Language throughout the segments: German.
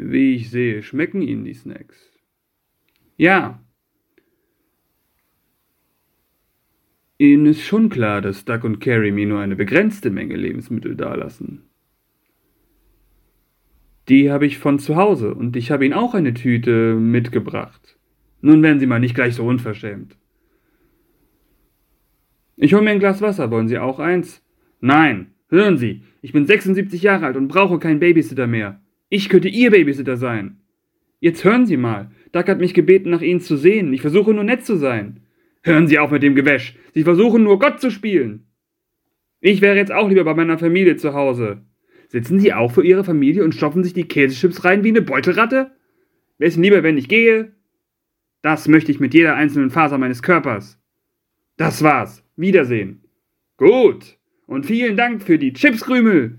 Wie ich sehe, schmecken Ihnen die Snacks. Ja. Ihnen ist schon klar, dass Doug und Carrie mir nur eine begrenzte Menge Lebensmittel dalassen. Die habe ich von zu Hause und ich habe Ihnen auch eine Tüte mitgebracht. Nun werden Sie mal nicht gleich so unverschämt. Ich hole mir ein Glas Wasser. Wollen Sie auch eins? Nein. Hören Sie, ich bin 76 Jahre alt und brauche keinen Babysitter mehr. Ich könnte Ihr Babysitter sein. Jetzt hören Sie mal. Doug hat mich gebeten, nach Ihnen zu sehen. Ich versuche nur nett zu sein. Hören Sie auf mit dem Gewäsch. Sie versuchen nur Gott zu spielen. Ich wäre jetzt auch lieber bei meiner Familie zu Hause. Sitzen Sie auch für Ihre Familie und stopfen sich die Käsechips rein wie eine Beutelratte? Wäre es lieber, wenn ich gehe? Das möchte ich mit jeder einzelnen Faser meines Körpers. Das war's. Wiedersehen. Gut. Und vielen Dank für die Chipskrümel.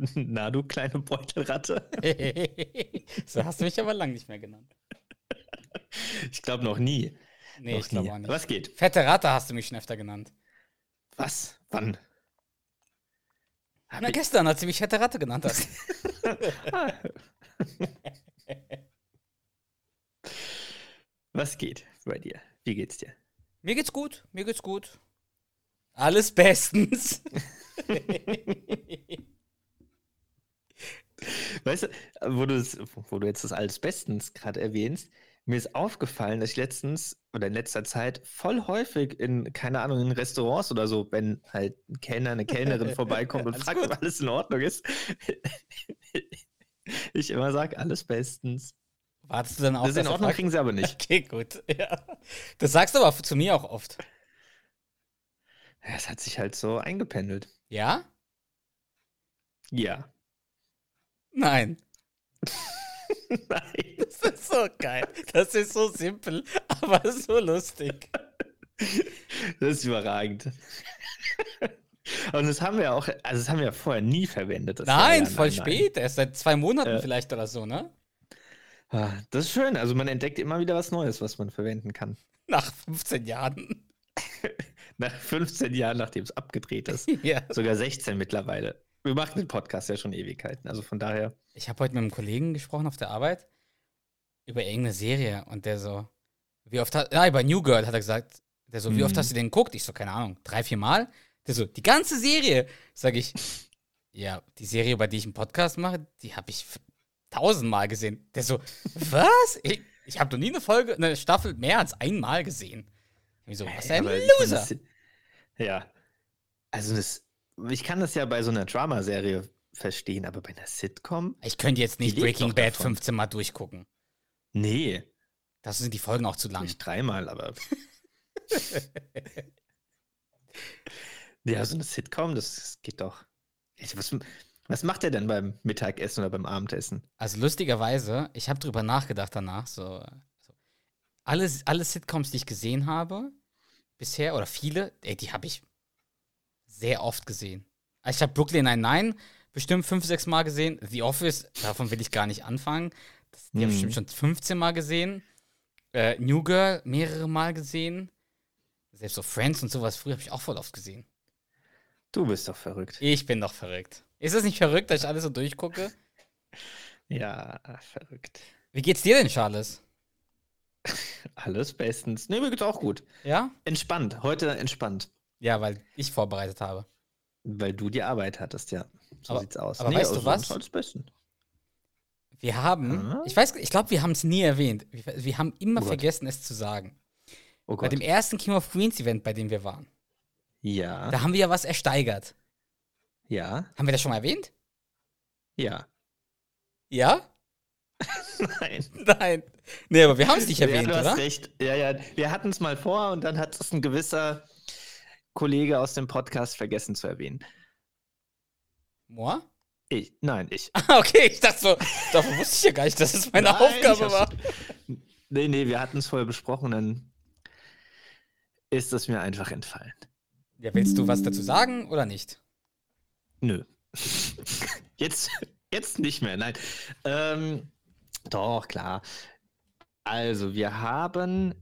Na, du kleine Beutelratte. so hast du mich aber lang nicht mehr genannt. Ich glaube noch nie. Nee, noch ich glaube auch nicht. Was geht? Fette Ratte hast du mich schon öfter genannt. Was? Wann? Na, gestern, als du mich fette Ratte genannt hast. Was geht bei dir? Wie geht's dir? mir geht's gut, mir geht's gut. Alles bestens. Weißt du, wo du, es- wo du jetzt das alles bestens gerade erwähnst, mir ist aufgefallen, dass ich letztens oder in letzter Zeit voll häufig in, keine Ahnung, in Restaurants oder so, wenn halt ein Kellner, eine Kellnerin vorbeikommt und fragt, ob alles in Ordnung ist, ich immer sage, alles bestens. Wartest du dann auch? Das ist in Ordnung, kriegen sie aber nicht. Okay, gut. Ja. Das sagst du aber zu mir auch oft. Ja, Es hat sich halt so eingependelt. Ja? Ja. Nein. Nein. Das ist so geil. Das ist so simpel, aber so lustig. Das ist überragend. Und das haben wir auch, also das haben wir ja vorher nie verwendet. Nein, voll nein, nein. spät. Erst seit zwei Monaten Äh. vielleicht oder so, ne? Ah, Das ist schön. Also man entdeckt immer wieder was Neues, was man verwenden kann. Nach 15 Jahren. Nach 15 Jahren, nachdem es abgedreht ist. ja. Sogar 16 mittlerweile. Wir machen den Podcast ja schon Ewigkeiten. Also von daher. Ich habe heute mit einem Kollegen gesprochen auf der Arbeit über irgendeine Serie und der so, wie oft hat, ja, über New Girl hat er gesagt, der so, wie oft Mhm. hast du den geguckt? Ich so, keine Ahnung, drei, vier Mal? Der so, die ganze Serie. Sag ich, ja, die Serie, über die ich einen Podcast mache, die habe ich tausendmal gesehen. Der so, was? Ich, ich habe noch nie eine Folge, eine Staffel mehr als einmal gesehen. Ich so, was Hey, ein Loser. das- Ja. Also das, ich kann das ja bei so einer Dramaserie verstehen, aber bei einer Sitcom? Ich könnte jetzt nicht Breaking Bad davon. 15 Mal durchgucken. Nee, Das sind die Folgen auch zu lang. nicht dreimal, aber. ja, so eine Sitcom, das geht doch. Was, was macht er denn beim Mittagessen oder beim Abendessen? Also lustigerweise, ich habe drüber nachgedacht danach, so, so alle, alle Sitcoms, die ich gesehen habe, bisher, oder viele, ey, die habe ich sehr oft gesehen. Also ich habe Brooklyn Nine-Nine bestimmt fünf, sechs Mal gesehen. The Office, davon will ich gar nicht anfangen. Das, die habe ich Mhm. bestimmt schon 15 Mal gesehen. Äh, New Girl mehrere Mal gesehen. Selbst so Friends und sowas früher habe ich auch voll oft gesehen. Du bist doch verrückt. Ich bin doch verrückt. Ist es nicht verrückt, dass ich alles so durchgucke? Ja, verrückt. Wie geht's dir denn, Charles? Alles bestens. Nee, mir geht's auch gut. Ja? Entspannt. Heute entspannt. Ja, weil ich vorbereitet habe. Weil du die Arbeit hattest, ja. So Aber- sieht's aus. aber weißt du also was? Wir haben, Ah. ich weiß, ich glaube, wir haben es nie erwähnt. Wir, wir haben immer Oh vergessen, es zu sagen. Oh Bei dem ersten King of Queens Event, bei dem wir waren, Ja. da haben wir ja was ersteigert. Ja. Haben wir das schon mal erwähnt? Ja. Ja? Nein. Nein. Nee, aber wir haben es nicht ja, erwähnt, du hast oder? recht. Ja, ja. Wir hatten es mal vor und dann hat es ein gewisser Kollege aus dem Podcast vergessen zu erwähnen. Moi? Ich, nein, ich. okay, ich dachte so, davon wusste ich ja gar nicht, dass es meine Nein, Aufgabe war. Nee, nee, wir hatten es vorher besprochen, dann ist es mir einfach entfallen. Ja, willst du was dazu sagen oder nicht? Nö. Jetzt, jetzt nicht mehr, nein. Ähm, doch, klar. Also, wir haben.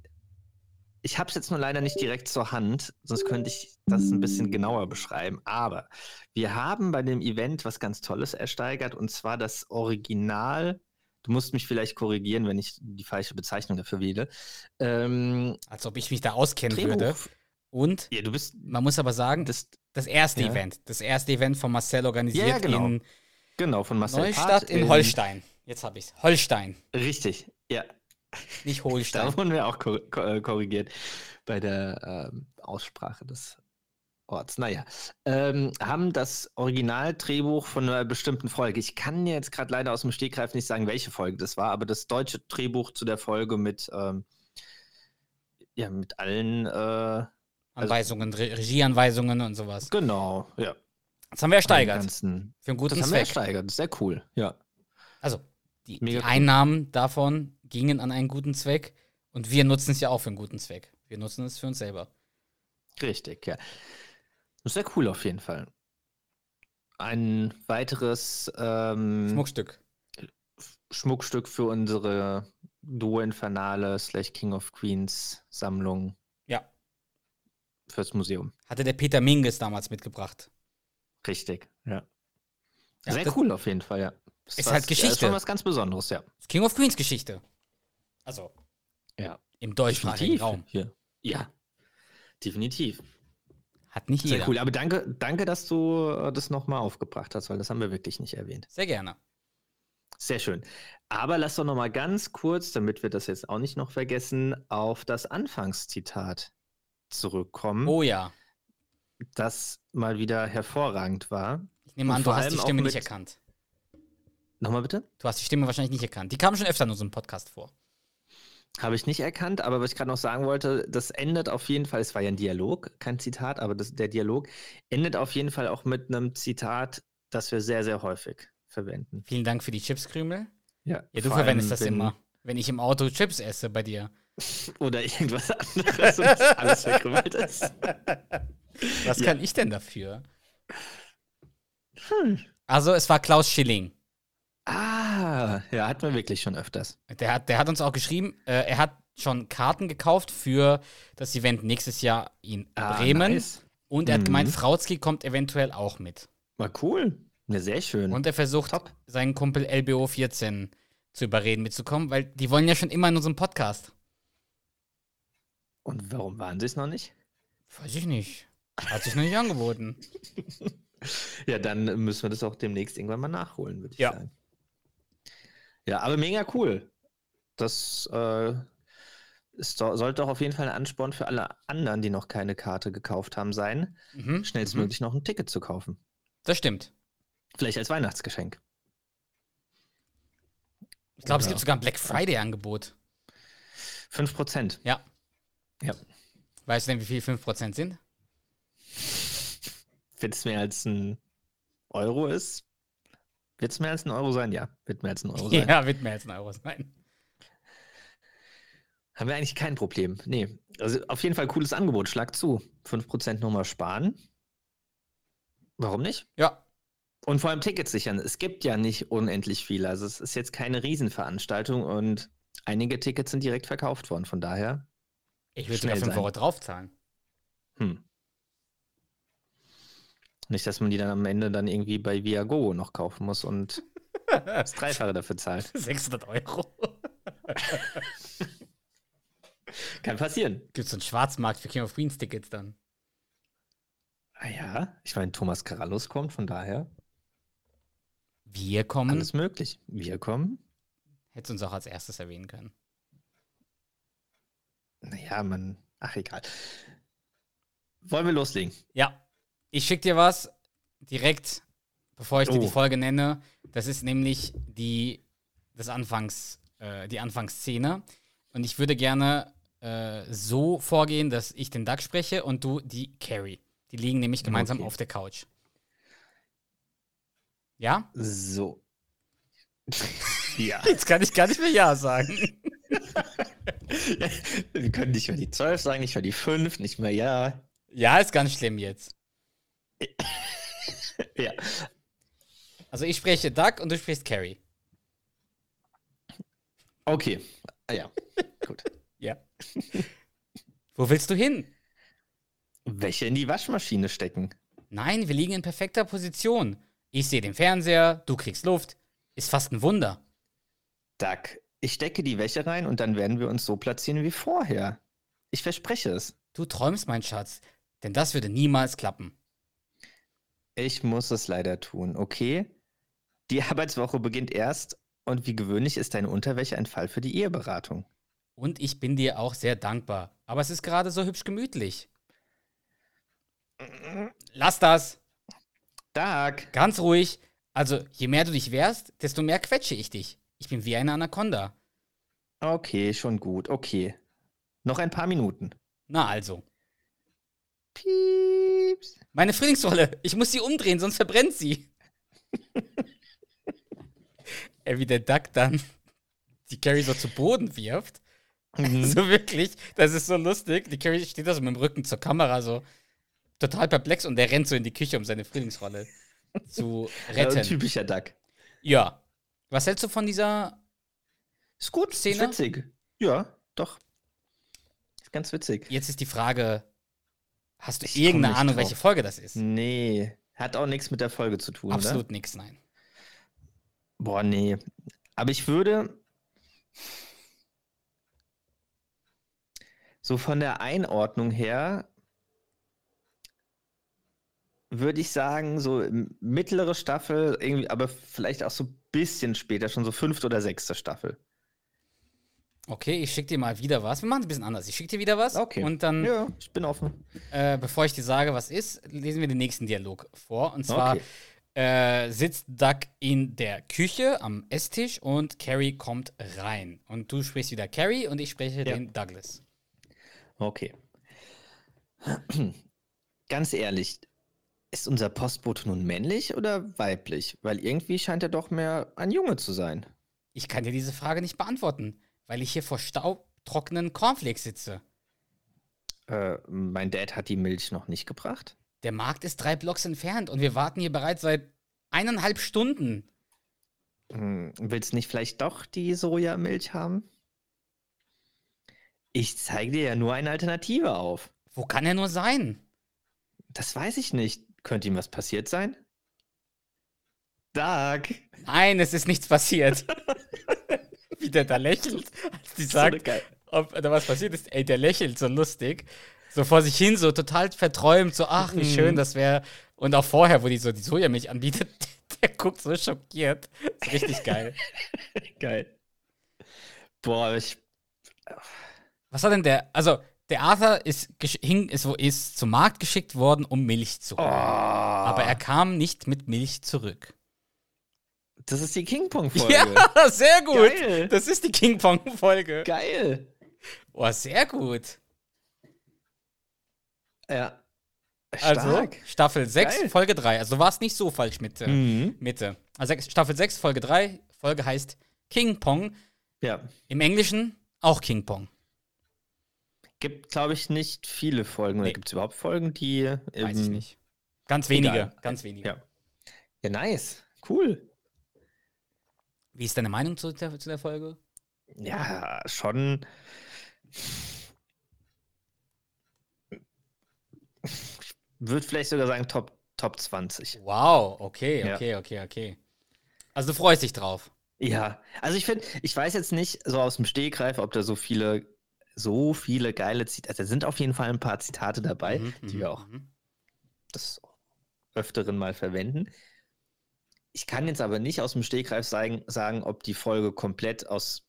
Ich habe es jetzt nur leider nicht direkt zur Hand, sonst könnte ich das ein bisschen genauer beschreiben. Aber wir haben bei dem Event was ganz Tolles ersteigert und zwar das Original. Du musst mich vielleicht korrigieren, wenn ich die falsche Bezeichnung dafür wähle. Ähm, Als ob ich mich da auskennen würde. Drehbuch. Und Ja, du bist man muss aber sagen, das, das erste Ja. Event, das erste Event von Marcel organisiert Ja, genau. in genau von Marcel Neustadt Part in Holstein. Jetzt habe ich's. Holstein, Richtig, ja. Nicht Da Holstein. wurden wir auch kor ko- äh, korrigiert bei der ähm, Aussprache des Orts. Naja, ähm, haben das Originaldrehbuch von einer bestimmten Folge. Ich kann dir jetzt gerade leider aus dem Stegreif nicht sagen, welche Folge das war, aber das deutsche Drehbuch zu der Folge mit, ähm, ja, mit allen, äh, Anweisungen, Re Regieanweisungen und sowas. genau, ja. Das haben wir ersteigert. Ganzen, Für einen guten das haben wir Zweck. ersteigert, das ist sehr cool, ja. Also, die, die cool. Einnahmen davon gingen an einen guten Zweck und wir nutzen es ja auch für einen guten Zweck. Wir nutzen es für uns selber. Richtig, ja. Das sehr cool auf jeden Fall. Ein weiteres ähm, Schmuckstück. Schmuckstück für unsere Duo Infernale slash King of Queens Sammlung Ja. fürs Museum. Hatte der Peter Minges damals mitgebracht. Richtig, ja. Ja, Sehr das- cool auf jeden Fall, ja. Das Ist halt Geschichte. Ist schon was ganz Besonderes, ja. King of Queens Geschichte. Also, Ja. im deutschsprachigen Raum. Hier. Ja. Definitiv. Hat nicht Sehr jeder. cool. Aber danke, danke, dass du äh, das nochmal aufgebracht hast, weil das haben wir wirklich nicht erwähnt. Sehr gerne. Sehr schön. Aber lass doch noch mal ganz kurz, damit wir das jetzt auch nicht noch vergessen, auf das Anfangszitat zurückkommen, Oh ja. das mal wieder hervorragend war. Ich nehme an, du hast die Stimme nicht erkannt. Nochmal bitte? Du hast die Stimme wahrscheinlich nicht erkannt. Die kam schon öfter in unserem Podcast vor. Habe ich nicht erkannt, aber was ich gerade noch sagen wollte, das endet auf jeden Fall, es war ja ein Dialog, kein Zitat, aber das, der Dialog endet auf jeden Fall auch mit einem Zitat, das wir sehr, sehr häufig verwenden. Vielen Dank für die Chipskrümel. Ja, Ja, du verwendest das wenn- immer. Wenn ich im Auto Chips esse bei dir. Oder irgendwas anderes und alles verkrümmelt ist. Was Ja. kann ich denn dafür? Also, es war Klaus Schilling. Ah, ja, hatten wir wirklich schon öfters. Der hat, der hat uns auch geschrieben, äh, er hat schon Karten gekauft für das Event nächstes Jahr in Ah, Bremen. nice. Und er hat Mhm. gemeint, Frauzki kommt eventuell auch mit. War cool. Ja, sehr schön. Und er versucht, Top. seinen Kumpel LBO 14 zu überreden, mitzukommen, weil die wollen ja schon immer in unserem Podcast. Und warum waren sie es noch nicht? Weiß ich nicht. Hat sich noch nicht angeboten. Ja, dann müssen wir das auch demnächst irgendwann mal nachholen, würde ich Ja. sagen. Ja, aber mega cool. Das äh, ist, sollte doch auf jeden Fall ein Ansporn für alle anderen, die noch keine Karte gekauft haben, sein, Mhm. schnellstmöglich noch ein Ticket zu kaufen. Das stimmt. Vielleicht als Weihnachtsgeschenk. Ich glaube, es gibt sogar ein Black Friday-Angebot. 5%. Ja. Ja. Weißt du denn, wie viel 5% sind? Wenn es mehr als ein Euro ist, wird es mehr als ein Euro sein? Ja, wird mehr als ein Euro sein. Ja, wird mehr als ein Euro sein. Haben wir eigentlich kein Problem. Nee. Also auf jeden Fall cooles Angebot. Schlag zu. 5% nochmal sparen. Warum nicht? Ja, Und vor allem Tickets sichern. Es gibt ja nicht unendlich viele. Also es ist jetzt keine Riesenveranstaltung und einige Tickets sind direkt verkauft worden. Von daher, ich würde sogar 5 sein. Euro draufzahlen. hm. Nicht, dass man die dann am Ende dann irgendwie bei Viago noch kaufen muss und das Dreifache dafür zahlt. 600 Euro. Kann passieren. Gibt es einen Schwarzmarkt für King of Queens Tickets dann? Ah ja, ich meine, Thomas Carallus kommt, von daher Wir kommen. alles möglich. Wir kommen. Hättest du uns auch als erstes erwähnen können. Naja, man. Ach, egal. Wollen wir loslegen? Ja, ich schicke dir was direkt, bevor ich dir die Oh. Folge nenne. Das ist nämlich die, das Anfangs, äh, die Anfangsszene. Und ich würde gerne äh, so vorgehen, dass ich den Doug spreche und du die Carrie. Die liegen nämlich gemeinsam Okay. auf der Couch. Ja? So. ja. Jetzt kann ich gar nicht mehr Ja sagen. Wir können nicht mehr die 12 sagen, nicht mehr die 5, nicht mehr ja. Ja, ist ganz schlimm jetzt. Ja. Also ich spreche Duck und du sprichst Carrie. Okay. Ah, ja. Gut. Ja. Wo willst du hin? Welche in die Waschmaschine stecken? Nein, wir liegen in perfekter Position. Ich sehe den Fernseher, du kriegst Luft. Ist fast ein Wunder. Duck, ich stecke die Wäsche rein und dann werden wir uns so platzieren wie vorher. Ich verspreche es. Du träumst, mein Schatz, denn das würde niemals klappen. Ich muss es leider tun, okay? Die Arbeitswoche beginnt erst und wie gewöhnlich ist deine Unterwäsche ein Fall für die Eheberatung. Und ich bin dir auch sehr dankbar. Aber es ist gerade so hübsch gemütlich. Lass das. Duck, Ganz ruhig. Also, je mehr du dich wehrst, desto mehr quetsche ich dich. Ich bin wie eine Anaconda. okay, schon gut, okay. Noch ein paar Minuten. Na also. Pieps. Meine Frühlingsrolle. Ich muss sie umdrehen, sonst verbrennt sie. Ey, wie der Duck dann die Carrie so zu Boden wirft. Mhm. So wirklich, das ist so lustig. Die Carrie steht da so mit dem Rücken zur Kamera, so total perplex und der rennt so in die Küche, um seine Frühlingsrolle zu Ja, retten. typischer Duck. Ja. Was hältst du von dieser. Ist gut, Szene? ist witzig. Ja, doch. Ist ganz witzig. Jetzt ist die Frage: Hast du Ich irgendeine Ahnung, drauf. welche Folge das ist? Nee, hat auch nichts mit der Folge zu tun, oder? Absolut nichts, nein. Boah, nee. Aber ich würde so von der Einordnung her würde ich sagen, so mittlere Staffel, irgendwie, aber vielleicht auch so ein bisschen später, schon so fünfte oder sechste Staffel. Okay, ich schicke dir mal wieder was. Wir machen es ein bisschen anders. Ich schicke dir wieder was. Okay. Und dann, Ja, ich bin offen. äh, bevor ich dir sage, was ist, lesen wir den nächsten Dialog vor. Und zwar Okay. äh, sitzt Doug in der Küche am Esstisch und Carrie kommt rein. Und du sprichst wieder Carrie und ich spreche Ja. den Douglas. Okay. Ganz ehrlich, ist unser Postbote nun männlich oder weiblich? Weil irgendwie scheint er doch mehr ein Junge zu sein. Ich kann dir diese Frage nicht beantworten, weil ich hier vor staubtrockenen Cornflakes sitze. Äh, mein Dad hat die Milch noch nicht gebracht. Der Markt ist drei Blocks entfernt und wir warten hier bereits seit eineinhalb Stunden. Hm, willst nicht vielleicht doch die Sojamilch haben? Ich zeige dir ja nur eine Alternative auf. Wo kann er nur sein? Das weiß ich nicht. Könnte ihm was passiert sein? Doug. Nein, es ist nichts passiert. Wie der da lächelt, als die So sagt, geil- ob da was passiert ist. Ey, der lächelt so lustig. So vor sich hin, so total verträumt, so, ach, wie Mhm. schön das wäre. Und auch vorher, wo die so die Sojamilch anbietet, der guckt so schockiert. Ist richtig geil. geil. Boah, ich. Was hat denn der, also, der Arthur ist, hing, ist, wo- ist zum Markt geschickt worden, um Milch zu Oh, holen. Aber er kam nicht mit Milch zurück. Das ist die King Pong-Folge. Ja, sehr gut. Geil. Das ist die King Pong-Folge. Geil. Oh, sehr gut. Ja. Also, Stark. Staffel 6, Geil. Folge 3. Also, du warst nicht so falsch mit Mhm. Mitte. Also, Staffel 6, Folge 3. Folge heißt King Pong. Ja. Im Englischen auch King Pong. Gibt, glaube ich, nicht viele Folgen. Oder Nee. gibt es überhaupt Folgen, die. Weiß ich nicht. Ganz wenige. egal. Ganz wenige. Ja. Ja, nice. Cool. Wie ist deine Meinung zu der, zu der Folge? Ja, schon. Ich würde vielleicht sogar sagen Top, Top 20. Wow, okay, Ja. okay, okay, okay. Also, du freust dich drauf. Ja, also ich finde, ich weiß jetzt nicht so aus dem Stegreif, ob da so viele, so viele geile Zitate, also da sind auf jeden Fall ein paar Zitate dabei, Mhm, die mhm, wir auch mhm. des Öfteren mal verwenden. Ich kann jetzt aber nicht aus dem Stegreif sagen, sagen, ob die Folge komplett aus,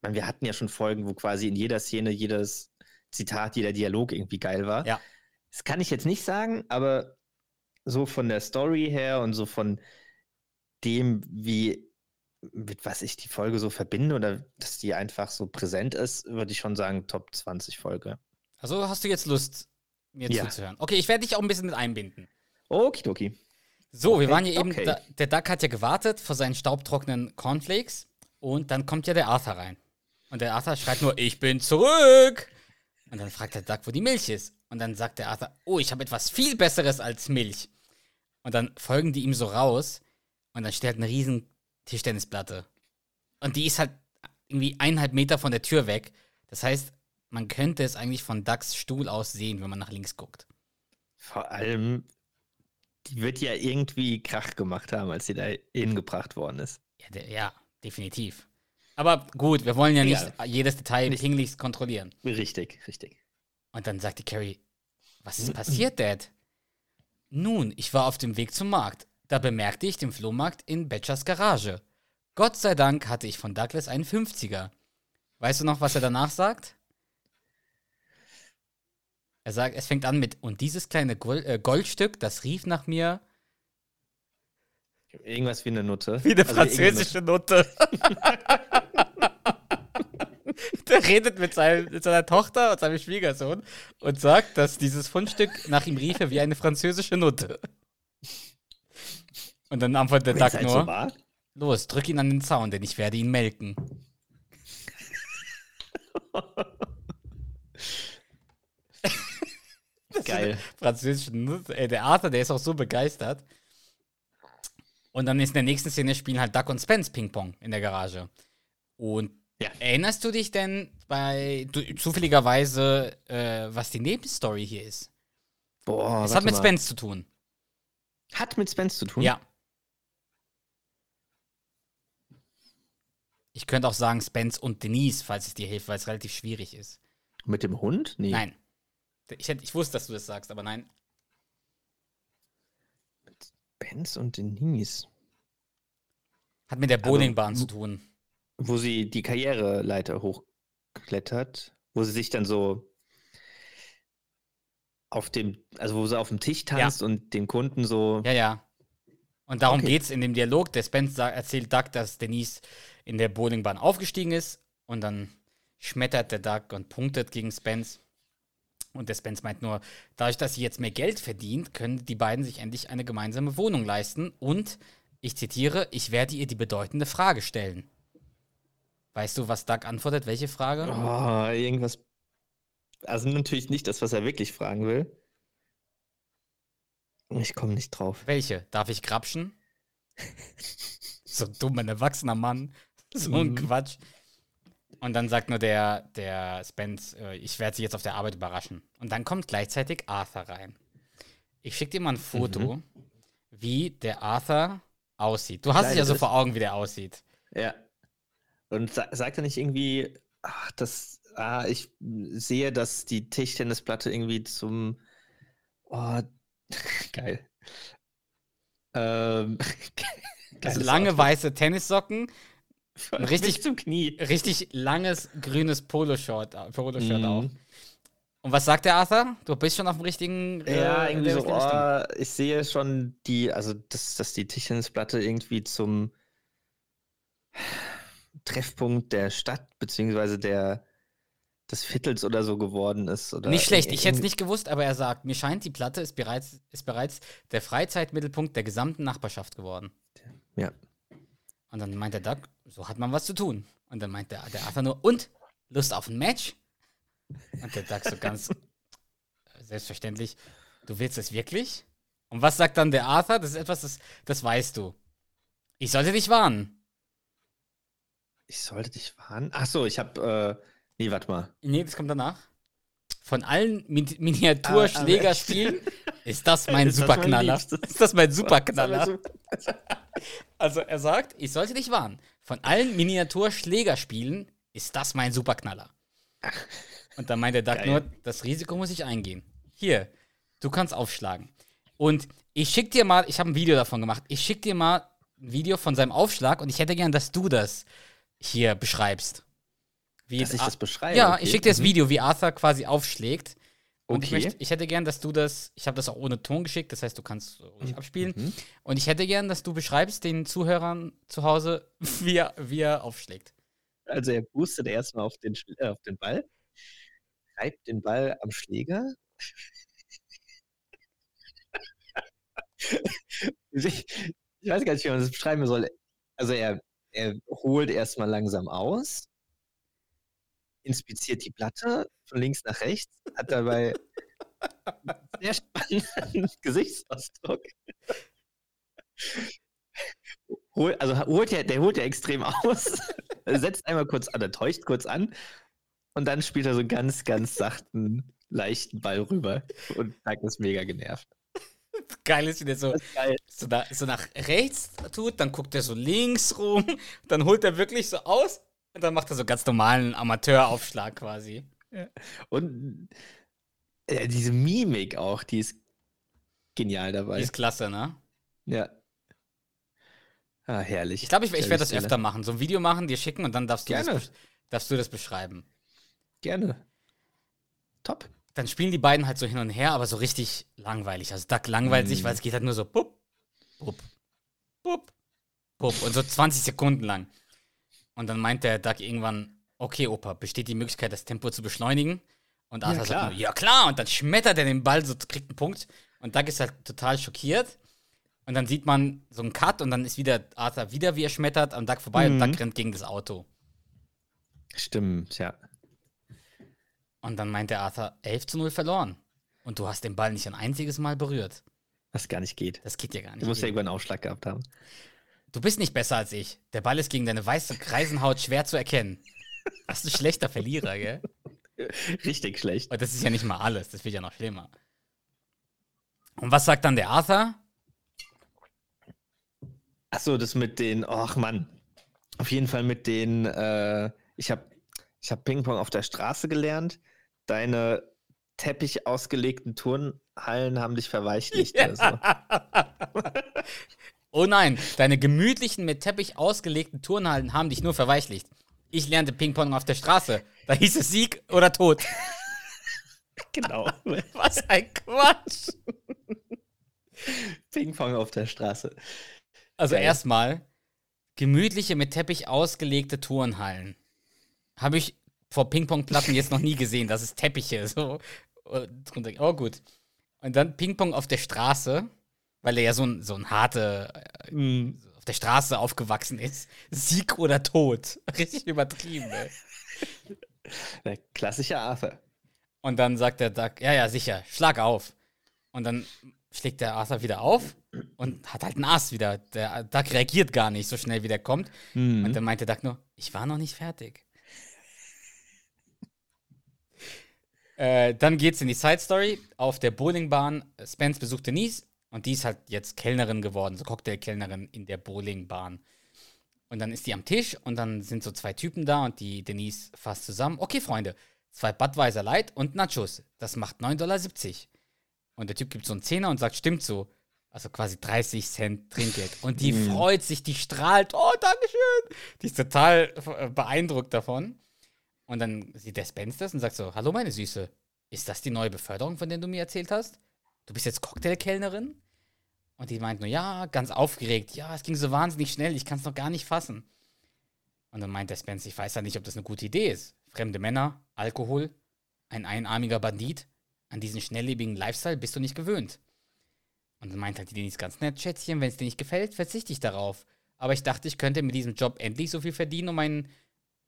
meine, wir hatten ja schon Folgen, wo quasi in jeder Szene jedes Zitat, jeder Dialog irgendwie geil war. Ja. Das kann ich jetzt nicht sagen, aber so von der Story her und so von dem, wie mit was ich die Folge so verbinde oder dass die einfach so präsent ist, würde ich schon sagen Top 20 Folge. Also, hast du jetzt Lust, mir Ja. zuzuhören? Okay, ich werde dich auch ein bisschen mit einbinden. Okidoki. So, wir waren hier eben, okay. da, der Duck hat ja gewartet vor seinen staubtrockenen Cornflakes und dann kommt ja der Arthur rein. Und der Arthur schreit nur, ich bin zurück. Und dann fragt der Duck, wo die Milch ist. Und dann sagt der Arthur, oh, ich habe etwas viel Besseres als Milch. Und dann folgen die ihm so raus und dann steht halt eine riesen Tischtennisplatte. Und die ist halt irgendwie eineinhalb Meter von der Tür weg. Das heißt, man könnte es eigentlich von Ducks Stuhl aus sehen, wenn man nach links guckt. Vor allem, die wird ja irgendwie Krach gemacht haben, als sie da hingebracht worden ist. Ja, der, ja, definitiv. Aber gut, wir wollen ja nicht Egal. jedes Detail pinglichst kontrollieren. Richtig, richtig. Und dann sagte Carrie, was ist passiert, Dad? Nun, ich war auf dem Weg zum Markt. Da bemerkte ich den Flohmarkt in Betchers Garage. Gott sei Dank hatte ich von Douglas einen 50er. Weißt du noch, was er danach sagt? Er sagt, es fängt an mit, und dieses kleine äh, Goldstück, das rief nach mir Irgendwas wie eine Nutte. Wie eine Also französische Nutte. Der redet mit, seinem, mit seiner Tochter und seinem Schwiegersohn und sagt, dass dieses Fundstück nach ihm riefe wie eine französische Nutte. Und dann antwortet der Duck nur: so. Los, drück ihn an den Zaun, denn ich werde ihn melken. Geil. französischen. Ey, der Arthur, der ist auch so begeistert. Und dann ist in der nächsten Szene spielen halt Duck und Spence Ping-Pong in der Garage. Und Ja. erinnerst du dich denn bei du, zufälligerweise, äh, was die Nebenstory hier ist? Boah, Es warte hat mit mal. Spence zu tun. Hat mit Spence zu tun? Ja. Ich könnte auch sagen Spence und Denise, falls es dir hilft, weil es relativ schwierig ist. Mit dem Hund? Nee. Nein. Ich, hätte, ich wusste, dass du das sagst, aber nein. Spence und Denise. Hat mit der Bowlingbahn zu tun. Wo sie die Karriereleiter hochklettert, wo sie sich dann so auf dem, also wo sie auf dem Tisch tanzt und den Kunden so. Ja, ja. Und darum Okay. geht's in dem Dialog. Der Spence erzählt Duck, dass Denise in der Bowlingbahn aufgestiegen ist und dann schmettert der Duck und punktet gegen Spence. Und der Spence meint nur, dadurch, dass sie jetzt mehr Geld verdient, können die beiden sich endlich eine gemeinsame Wohnung leisten. Und, ich zitiere, ich werde ihr die bedeutende Frage stellen. Weißt du, was Duck antwortet? Welche Frage? Oh, irgendwas. Also natürlich nicht das, was er wirklich fragen will. Ich komme nicht drauf. Welche? Darf ich grapschen? so dumm, ein erwachsener Mann. So ein Mhm. Quatsch. Und dann sagt nur der, der Spence, äh, ich werde sie jetzt auf der Arbeit überraschen. Und dann kommt gleichzeitig Arthur rein. Ich schicke dir mal ein Foto, wie der Arthur aussieht. Du hast es ja so vor Augen, wie der aussieht. Ja. Und sa sagt er nicht irgendwie, ach, das, ah, ich sehe, dass die Tischtennisplatte irgendwie zum, oh, geil. Ähm, Also lange Outfit. weiße Tennissocken, Von richtig- bis zum Knie. richtig langes grünes Poloshirt, äh, Poloshirt Mhm. auch. Und was sagt der Arthur? Du bist schon auf dem richtigen. äh, Ja, irgendwie so, oh, ich sehe schon die, also dass, dass die Tischtennisplatte irgendwie zum Treffpunkt der Stadt, beziehungsweise der des Viertels oder so geworden ist. Oder Nicht schlecht, ich hätte es nicht gewusst, aber er sagt, mir scheint, die Platte ist bereits, ist bereits der Freizeitmittelpunkt der gesamten Nachbarschaft geworden. Ja. Und dann meint der Doug, so hat man was zu tun. Und dann meint der, der Arthur nur, und? Lust auf ein Match? Und der Doug so ganz selbstverständlich, du willst es wirklich? Und was sagt dann der Arthur? Das ist etwas, das, das weißt du. Ich sollte dich warnen. Ich sollte dich warnen. Ach so, ich habe, äh, nee, warte mal. Nee, das kommt danach. Von allen Min Miniaturschlägerspielen ist das mein Ist das mein Superknaller. Ist das mein Superknaller? Also, er sagt, ich sollte dich warnen. Von allen Miniaturschlägerspielen ist das mein Superknaller. Und dann meint der Duck nur, das Risiko muss ich eingehen. Hier, du kannst aufschlagen. Und ich schick dir mal, ich habe ein Video davon gemacht, ich schick dir mal ein Video von seinem Aufschlag und ich hätte gern, dass du das hier beschreibst. Wie Dass ich Ar- das beschreibe. ja, okay. ich schicke dir das Mhm. Video, wie Arthur quasi aufschlägt. Und ich, Okay. möchte, ich hätte gern, dass du das, ich habe das auch ohne Ton geschickt, das heißt, du kannst ruhig abspielen. Mhm. Und ich hätte gern, dass du beschreibst den Zuhörern zu Hause, wie er, wie er aufschlägt. Also er boostet erstmal auf den, äh, auf den Ball, reibt den Ball am Schläger. Ich, ich weiß gar nicht, wie man das beschreiben soll. Also er, er holt erstmal langsam aus, inspiziert die Platte von links nach rechts, hat dabei einen sehr spannenden Gesichtsausdruck. Hol, also holt ja, der holt ja extrem aus, setzt einmal kurz an, er täuscht kurz an und dann spielt er so einen ganz, ganz sachten, leichten Ball rüber und Doug ist mega genervt. Geil ist, wie der so, so, da, so nach rechts tut, dann guckt er so links rum, dann holt er wirklich so aus und dann macht er so ganz normalen Amateuraufschlag quasi. Ja. Und äh, diese Mimik auch, die ist genial dabei. Die ist klasse, ne? Ja. Ah, herrlich. Ich glaube, ich, ich werde das öfter machen. So ein Video machen, dir schicken und dann darfst du, Gerne. das, darfst du das beschreiben. Gerne. Top. Dann spielen die beiden halt so hin und her, aber so richtig langweilig. Also Duck langweilt sich, Mm. weil es geht halt nur so bupp, bupp, bupp, bupp und so 20 Sekunden lang. Und dann meint der Duck irgendwann, okay, Opa, besteht die Möglichkeit, das Tempo zu beschleunigen? Und Arthur klar. sagt nur, ja klar. Und dann schmettert er den Ball, so kriegt einen Punkt. Und Duck ist halt total schockiert. Und dann sieht man so einen Cut und dann ist wieder Arthur wieder, wie er schmettert, am Duck vorbei und Mhm. Duck rennt gegen das Auto. Stimmt, ja. Und dann meint der Arthur, 11 zu 0 verloren. Und du hast den Ball nicht ein einziges Mal berührt. Was gar nicht geht. Das geht ja gar nicht. Du musst ja irgendwann einen Ausschlag gehabt haben. Du bist nicht besser als ich. Der Ball ist gegen deine weiße Kreisenhaut schwer zu erkennen. Das ist ein schlechter Verlierer, gell? Richtig schlecht. Und das ist ja nicht mal alles. Das wird ja noch schlimmer. Und was sagt dann der Arthur? Achso, das mit den, ach Mann. Auf jeden Fall mit den, äh, ich habe ich hab Ping-Pong auf der Straße gelernt. Deine Teppich ausgelegten Turnhallen haben dich verweichlicht. oder so. Oh nein, deine gemütlichen, mit Teppich ausgelegten Turnhallen haben dich nur verweichlicht. Ich lernte Ping-Pong auf der Straße. Da hieß es Sieg oder Tod. Genau. Was ein Quatsch. Ping-Pong auf der Straße. Also erstmal, gemütliche, mit Teppich ausgelegte Turnhallen. Habe ich vor Ping-Pong-Platten jetzt noch nie gesehen, dass es Teppiche so drunter. Oh gut. Und dann Ping-Pong auf der Straße, weil er ja so ein, so ein harte, äh, auf der Straße aufgewachsen ist. Sieg oder Tod. Richtig übertrieben, ey. Der klassische Arthur. Und dann sagt der Duck, ja, ja, sicher, schlag auf. Und dann schlägt der Arthur wieder auf und hat halt einen Ass wieder. Der Duck reagiert gar nicht so schnell, wie der kommt. Und dann meint der Duck nur, ich war noch nicht fertig. äh, dann geht's in die Side Story. Auf der Bowlingbahn, Spence besucht Denise und die ist halt jetzt Kellnerin geworden, so Cocktailkellnerin in der Bowlingbahn. Und dann ist die am Tisch und dann sind so zwei Typen da und die Denise fasst zusammen. Okay, Freunde, zwei Budweiser Light und Nachos. Das macht 9,70 Dollar. Und der Typ gibt so einen Zehner und sagt, stimmt so. Also quasi 30 Cent Trinkgeld. Und die freut sich, die strahlt. Oh, Dankeschön. Die ist total äh, beeindruckt davon. Und dann sieht der Spence das und sagt so, hallo meine Süße, ist das die neue Beförderung, von der du mir erzählt hast? Du bist jetzt Cocktailkellnerin? Und die meint nur, ja, ganz aufgeregt. Ja, es ging so wahnsinnig schnell, ich kann es noch gar nicht fassen. Und dann meint der Spence, ich weiß ja nicht, ob das eine gute Idee ist. Fremde Männer, Alkohol, ein einarmiger Bandit. An diesen schnelllebigen Lifestyle bist du nicht gewöhnt. Und dann meint halt die Denise ganz nett, Schätzchen, wenn es dir nicht gefällt, verzichte ich darauf. Aber ich dachte, ich könnte mit diesem Job endlich so viel verdienen, um, ein,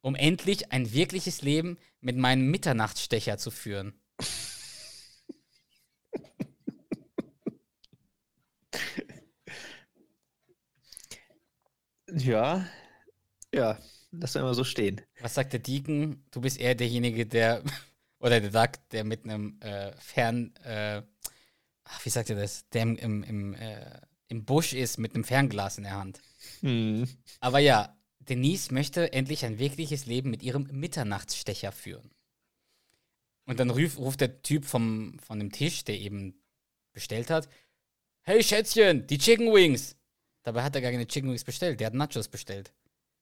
um endlich ein wirkliches Leben mit meinem Mitternachtsstecher zu führen. Ja. Ja, lass wir mal so stehen. Was sagt der Deacon? Du bist eher derjenige, der, oder der Duck, der mit einem äh, Fern, äh, ach, wie sagt er das? Der im, im, im, äh, im Busch ist mit einem Fernglas in der Hand. Hm. Aber ja, Denise möchte endlich ein wirkliches Leben mit ihrem Mitternachtsstecher führen. Und dann ruf, ruft der Typ vom, von dem Tisch, der eben bestellt hat, hey Schätzchen, die Chicken Wings. Dabei hat er gar keine Chicken Wings bestellt, der hat Nachos bestellt.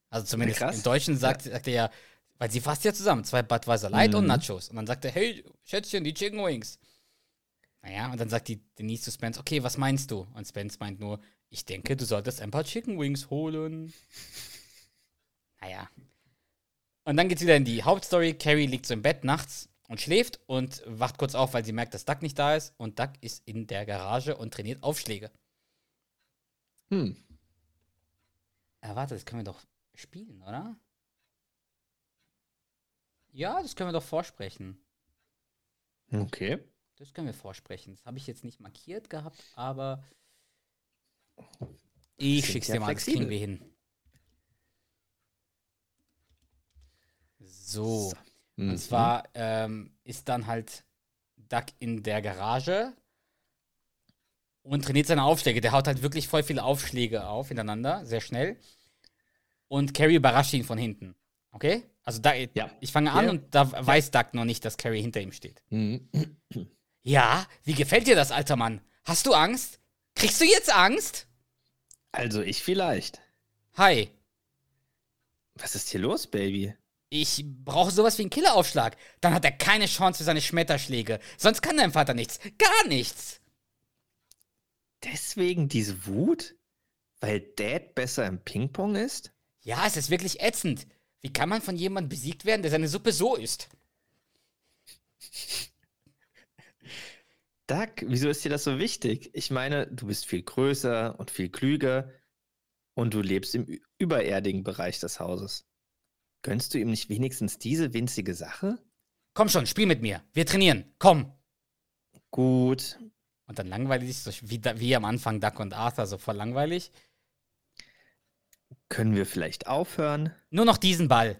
Also zumindest krass. im Deutschen sagt, sagt er ja, weil sie fasst ja zusammen, zwei Budweiser Light und Mhm. Nachos. Und dann sagt er, hey Schätzchen, die Chicken Wings. Naja, und dann sagt die Denise zu Spence, okay, was meinst du? Und Spence meint nur, ich denke, du solltest ein paar Chicken Wings holen. Naja. Und dann geht's wieder in die Hauptstory. Carrie liegt so im Bett nachts und schläft und wacht kurz auf, weil sie merkt, dass Duck nicht da ist. Und Duck ist in der Garage und trainiert Aufschläge. Hm. Ja, warte, das können wir doch spielen, oder? Ja, das können wir doch vorsprechen. Okay. Das können wir vorsprechen. Das habe ich jetzt nicht markiert gehabt, aber ich Sind schick's ja dir mal, das kriegen flexibel. wir hin. So. Mhm. Und zwar ähm, ist dann halt Duck in der Garage und trainiert seine Aufschläge. Der haut halt wirklich voll viele Aufschläge auf hintereinander, sehr schnell. Und Carrie überrascht ihn von hinten. Okay? Also da, Ja. ich fange an Ja. und da weiß Duck noch nicht, dass Carrie hinter ihm steht. Mhm. Ja, wie gefällt dir das, alter Mann? Hast du Angst? Kriegst du jetzt Angst? Also ich vielleicht. Hi, Was ist hier los, Baby? ich brauche sowas wie einen Killeraufschlag. Dann hat er keine Chance für seine Schmetterschläge. Sonst kann dein Vater nichts. Gar nichts. Deswegen diese Wut? Weil Dad besser im Ping-Pong ist? Ja, es ist wirklich ätzend. Wie kann man von jemandem besiegt werden, der seine Suppe so isst? Doug, wieso ist dir das so wichtig? Ich meine, du bist viel größer und viel klüger und du lebst im übererdigen Bereich des Hauses. Gönnst du ihm nicht wenigstens diese winzige Sache? Komm schon, spiel mit mir. Wir trainieren. Komm. Gut. Und dann langweilig es wie, wie am Anfang Duck und Arthur, so voll langweilig. Können wir vielleicht aufhören? Nur noch diesen Ball.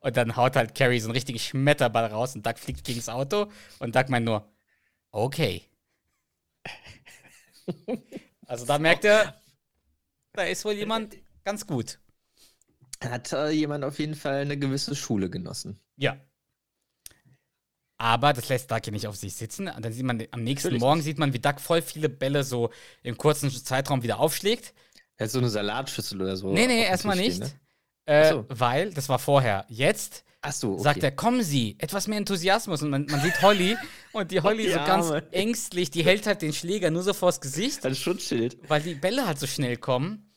Und dann haut halt Carrie so einen richtigen Schmetterball raus und Duck fliegt gegens Auto und Duck meint nur, okay. Also da merkt er, da ist wohl jemand ganz gut. Hat äh, jemand auf jeden Fall eine gewisse Schule genossen. Ja. Aber das lässt Duck ja nicht auf sich sitzen. Und dann sieht man, am nächsten Natürlich Morgen sieht man, wie Duck voll viele Bälle so im kurzen Zeitraum wieder aufschlägt. Er hat so eine Salatschüssel oder so. nee, nee, erstmal nicht. stehen, ne? Äh, so. Weil, das war vorher. Jetzt so, okay. sagt er, kommen Sie, etwas mehr Enthusiasmus. Und man, man sieht Holly und die Holly Die so ganz Arme. ängstlich, die hält halt den Schläger nur so vors Gesicht, Ein Schutzschild. weil die Bälle halt so schnell kommen.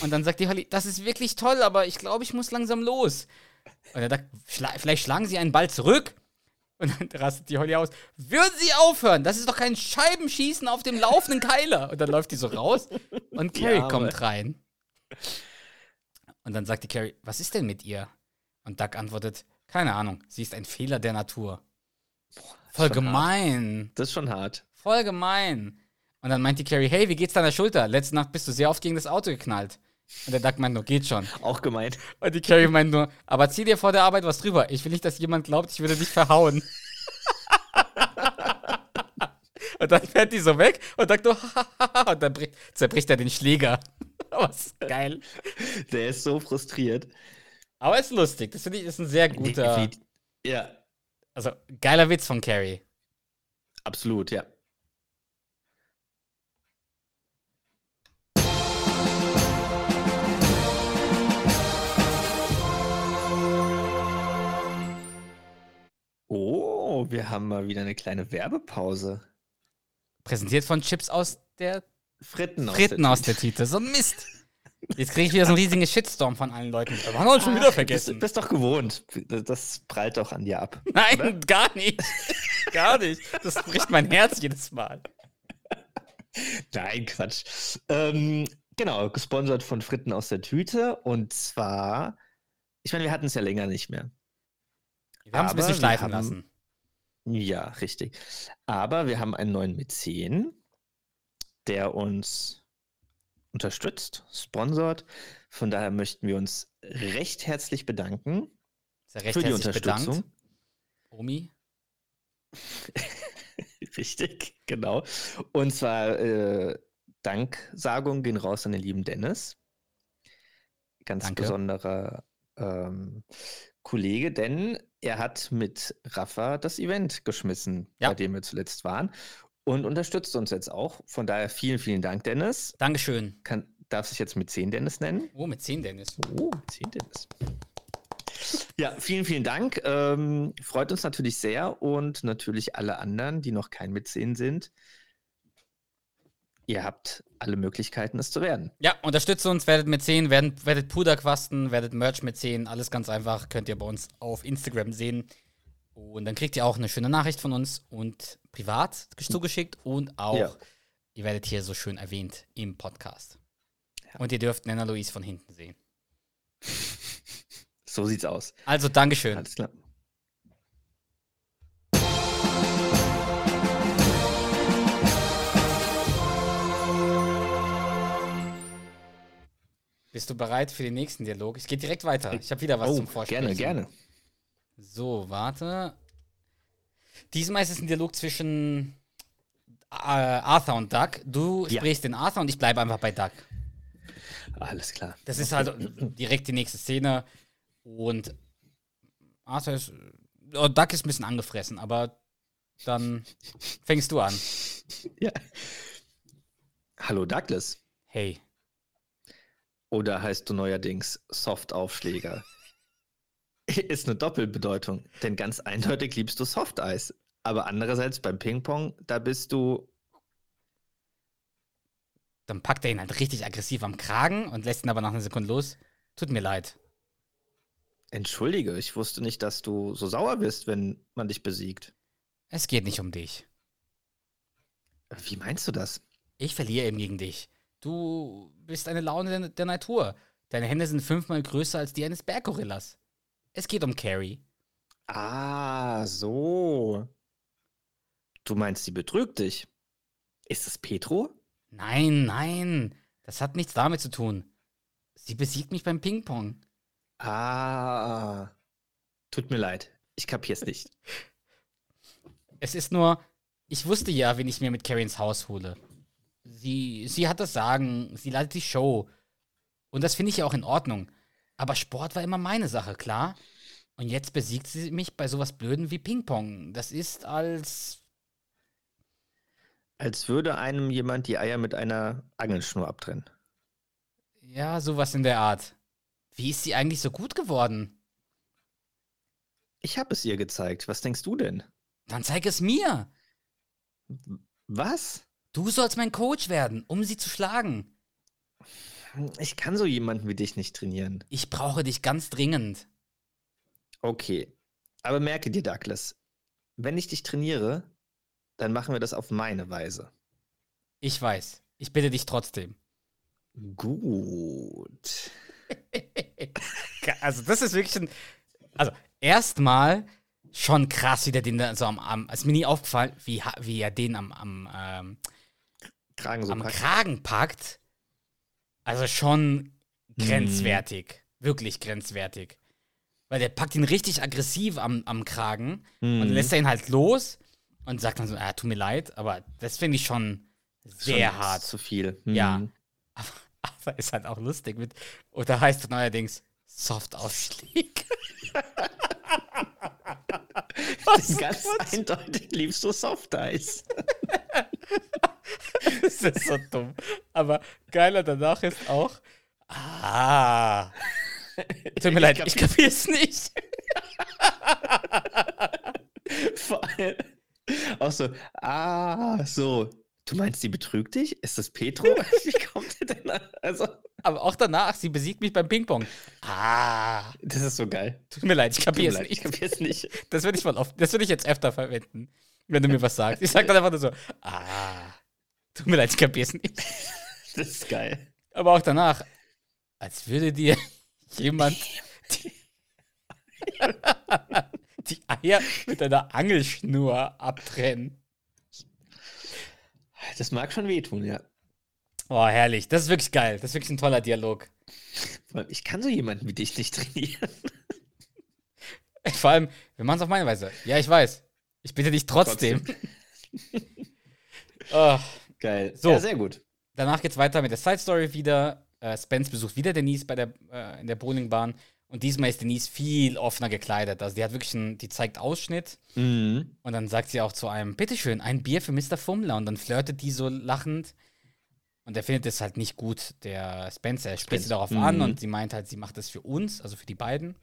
Und dann sagt die Holly, das ist wirklich toll, aber ich glaube, ich muss langsam los. Und er sagt, schla vielleicht schlagen Sie einen Ball zurück. Und dann rastet die Holly aus. Würden Sie aufhören? Das ist doch kein Scheibenschießen auf dem laufenden Keiler. Und dann läuft die so raus und Carrie Arme. kommt rein. Und dann sagt die Carrie, was ist denn mit ihr? Und Doug antwortet, keine Ahnung, sie ist ein Fehler der Natur. Voll schon hart. gemein. Das ist schon hart. Voll gemein. Und dann meint die Carrie, hey, wie geht's deiner Schulter? Letzte Nacht bist du sehr oft gegen das Auto geknallt. Und der Doug meint nur, geht schon. Auch gemeint. Und die Carrie meint nur, aber zieh dir vor der Arbeit was drüber. Ich will nicht, dass jemand glaubt, ich würde dich verhauen. und dann fährt die so weg und sagt nur, und dann bricht, zerbricht er den Schläger. Was geil. Der ist so frustriert. Aber ist lustig. Das finde ich ist ein sehr guter. Ja, also geiler Witz von Carrie. absolut, ja. Oh, wir haben mal wieder eine kleine Werbepause. Präsentiert von Chips aus der Fritten, Fritten aus der Tüte. So ein Mist. Jetzt kriege ich wieder so einen riesigen Shitstorm von allen Leuten. Wir haben uns schon wieder vergessen. Du bist doch gewohnt. Das- prallt doch an dir ab. Nein, gar nicht. Gar nicht. Das bricht mein Herz jedes Mal. Nein, Quatsch. Ähm, genau, gesponsert von Fritten aus der Tüte. Und zwar, ich meine, wir hatten es ja länger nicht mehr. Wir haben es ein bisschen schleifen haben- lassen. Ja, richtig. Aber wir haben einen neuen Mäzen, der uns unterstützt, sponsort. Von daher möchten wir uns recht herzlich bedanken Sehr recht für die Unterstützung. bedankt. Omi. Richtig, genau. Und zwar äh, Danksagung gehen raus an den lieben Dennis. Ganz Danke. besonderer ähm, Kollege, denn er hat mit Rafa das Event geschmissen, Ja. bei dem wir zuletzt waren. Und unterstützt uns jetzt auch. Von daher vielen, vielen Dank, Dennis. Dankeschön. Kann, darf sich jetzt mit 10 Dennis nennen? Oh, mit 10 Dennis. Oh, 10 Dennis. Ja, vielen, vielen Dank. Ähm, freut uns natürlich sehr und natürlich alle anderen, die noch kein Mäzen sind. Ihr habt alle Möglichkeiten, es zu werden. Ja, unterstützt uns, werdet mit 10, werdet, werdet Puderquasten, werdet Merch mit 10. Alles ganz einfach. Könnt ihr bei uns auf Instagram sehen. Und dann kriegt ihr auch eine schöne Nachricht von uns und privat zugeschickt und auch Ja. ihr werdet hier so schön erwähnt im Podcast. Und ihr dürft Nana Louise von hinten sehen. So sieht's aus. Also, Dankeschön. Alles klar. Bist du bereit für den nächsten Dialog? Ich gehe direkt weiter. Ich habe wieder was oh, zum Vorsprechen. gerne, gerne. So, warte. Diesmal ist es ein Dialog zwischen äh, Arthur und Doug. Du Ja. sprichst den Arthur und ich bleibe einfach bei Doug. Alles klar. Das ist halt direkt die nächste Szene. Und Arthur ist. Oh, Doug ist ein bisschen angefressen, aber dann fängst du an. Ja. Hallo Douglas. Hey, Oder heißt du neuerdings Softaufschläger? Ist eine Doppelbedeutung, denn ganz eindeutig liebst du Softeis. Aber andererseits beim Ping-Pong, da bist du. dann packt er ihn halt richtig aggressiv am Kragen und lässt ihn aber nach einer Sekunde los. Tut mir leid. Entschuldige, ich wusste nicht, dass du so sauer bist, wenn man dich besiegt. Es geht nicht um dich. Wie meinst du das? Ich verliere eben gegen dich. Du bist eine Laune der, Natur. Deine Hände sind fünfmal größer als die eines Berggorillas. Es geht um Carrie. Ah, so. Du meinst, sie betrügt dich? Ist es Petro? Nein, nein, das hat nichts damit zu tun. Sie besiegt mich beim Ping-Pong. Ah. Tut mir leid. Ich kapier's nicht. Es ist nur, ich wusste ja, wen ich mir mit Carrie ins Haus hole. Sie, sie hat das Sagen, sie leitet die Show. Und das finde ich ja auch in Ordnung. Aber Sport war immer meine Sache, klar. Und jetzt besiegt sie mich bei sowas Blöden wie Ping-Pong. Das ist als. Als würde einem jemand die Eier mit einer Angelschnur abtrennen. Ja, sowas in der Art. Wie ist sie eigentlich so gut geworden? Ich habe es ihr gezeigt. Was denkst du denn? Dann zeig es mir. Was? Du sollst mein Coach werden, um sie zu schlagen. Ich kann so jemanden wie dich nicht trainieren. Ich brauche dich ganz dringend. Okay. Aber merke dir, Douglas, wenn ich dich trainiere, dann machen wir das auf meine Weise. Ich weiß. Ich bitte dich trotzdem. Gut. Also, das ist wirklich ein. Also, erstmal schon krass, wie der den da so am. am ist mir nie aufgefallen, wie, wie er den am, am, ähm, Kragen so am packen. Kragen packt. Also schon Mhm. grenzwertig. Wirklich grenzwertig. Weil der packt ihn richtig aggressiv am, am Kragen und Mhm. lässt er ihn halt los und sagt dann so, ah, tut mir leid, aber das finde ich schon sehr Schon hart. Zu viel. Ja. Mhm. Aber, aber ist halt auch lustig mit. Oder heißt es neuerdings Soft-Ausschläge. Was? Ganz eindeutig liebst du Softeis. Das ist so dumm. Aber geiler danach ist auch. Ah. Tut mir leid, ich kapier's nicht. Vor allem auch so, ah, so. Du meinst, die betrügt dich? Ist das Petro? Wie kommt der denn? Also, Aber auch danach, sie besiegt mich beim Ping-Pong. Ah. das ist so geil. Tut mir leid, ich kapier's leid, ich nicht. kapier's nicht. Das würde ich mal oft, das würde ich jetzt öfter verwenden, wenn du mir was sagst. Ich sag dann einfach nur so, ah. Tut mir leid, ich kapier's nicht. Das ist geil. Aber auch danach, als würde dir jemand die, die Eier mit einer Angelschnur abtrennen. Das mag schon wehtun, ja. Oh, herrlich. Das ist wirklich geil. Das ist wirklich ein toller Dialog. Ich kann so jemanden wie dich nicht trainieren. Vor allem, wir machen es auf meine Weise. Ja, ich weiß. Ich bitte dich trotzdem. oh. Geil. So. Ja, sehr gut. Danach geht's weiter mit der Side Story wieder. Äh, Spence besucht wieder Denise bei der, äh, in der Bowlingbahn. Und diesmal ist Denise viel offener gekleidet. Also die hat wirklich einen, die zeigt Ausschnitt. Mhm. Und dann sagt sie auch zu einem, bitteschön, ein Bier für Mr. Fummler. Und dann flirtet die so lachend. Und er findet es halt nicht gut, der Spencer. Er spricht sie darauf Mhm. an und sie meint halt, sie macht das für uns, also für die beiden.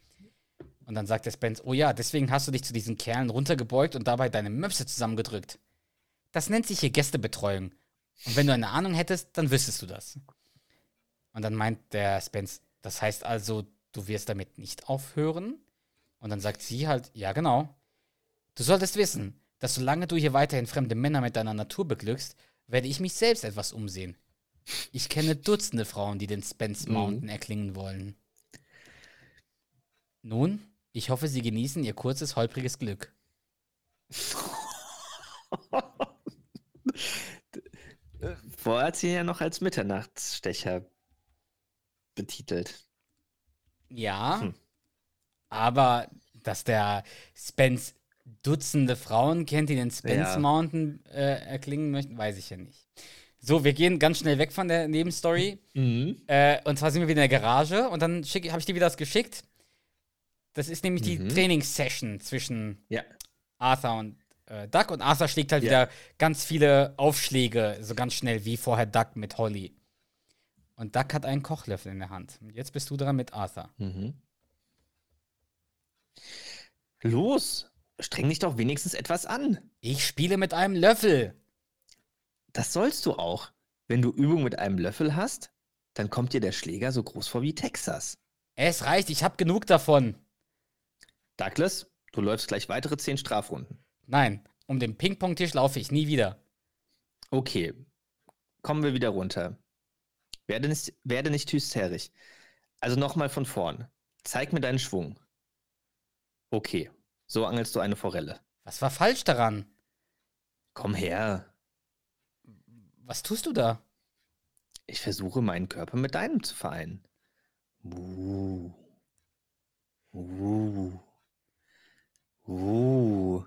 Und dann sagt der Spence, oh ja, deswegen hast du dich zu diesen Kerlen runtergebeugt und dabei deine Möpse zusammengedrückt. Das nennt sich hier Gästebetreuung. Und wenn du eine Ahnung hättest, dann wüsstest du das. Und dann meint der Spence, das heißt also, du wirst damit nicht aufhören? Und dann sagt sie halt, ja genau. Du solltest wissen, dass solange du hier weiterhin fremde Männer mit deiner Natur beglückst, werde ich mich selbst etwas umsehen. Ich kenne Dutzende Frauen, die den Spence Mhm. Mountain erklingen wollen. Nun, ich hoffe, Sie genießen Ihr kurzes, holpriges Glück. Vorher hat sie ihn ja noch als Mitternachtsstecher betitelt. Ja, Hm. aber dass der Spence Dutzende Frauen kennt, die den Spence Ja. Mountain äh, erklingen möchten, weiß ich ja nicht. So, wir gehen ganz schnell weg von der Nebenstory. Mhm. Äh, und zwar sind wir wieder in der Garage und dann habe ich dir wieder das geschickt. Das ist nämlich die Mhm. Trainingssession zwischen Ja. Arthur und äh, Duck und Arthur schlägt halt Ja. wieder ganz viele Aufschläge, so ganz schnell wie vorher Duck mit Holly. Und Duck hat einen Kochlöffel in der Hand. Und jetzt bist du dran mit Arthur. Mhm. Los, streng dich doch wenigstens etwas an. Ich spiele mit einem Löffel. Das sollst du auch. Wenn du Übung mit einem Löffel hast, dann kommt dir der Schläger so groß vor wie Texas. Es reicht, ich habe genug davon. Douglas, du läufst gleich weitere zehn Strafrunden. Nein, um den Ping-Pong-Tisch laufe ich nie wieder. Okay, kommen wir wieder runter. Werde nicht, werde nicht hysterisch. Also nochmal von vorn. Zeig mir deinen Schwung. Okay, so angelst du eine Forelle. Was war falsch daran? Komm her. Was tust du da? Ich versuche meinen Körper mit deinem zu vereinen. Uh. Uh. Uh.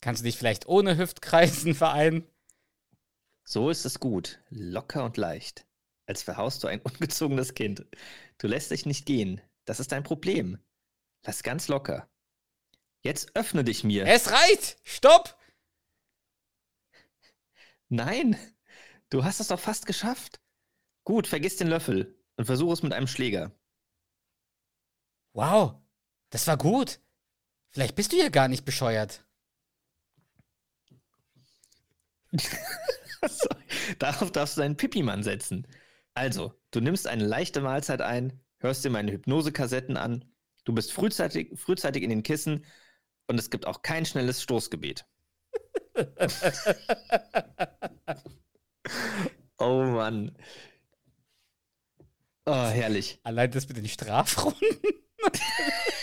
Kannst du dich vielleicht ohne Hüftkreisen vereinen? So ist es gut. Locker und leicht. Als verhaust du ein ungezogenes Kind. Du lässt dich nicht gehen. Das ist dein Problem. Lass ganz locker. Jetzt öffne dich mir. Es reicht! Stopp! Nein, du hast es doch fast geschafft. Gut, vergiss den Löffel und versuch es mit einem Schläger. Wow, das war gut. Vielleicht bist du ja gar nicht bescheuert. So, Darauf darfst du deinen Pipi-Mann setzen. Also, du nimmst eine leichte Mahlzeit ein, hörst dir meine Hypnosekassetten an, du bist frühzeitig, frühzeitig in den Kissen und es gibt auch kein schnelles Stoßgebet. oh Mann. Oh, herrlich. Allein das mit den Strafrunden.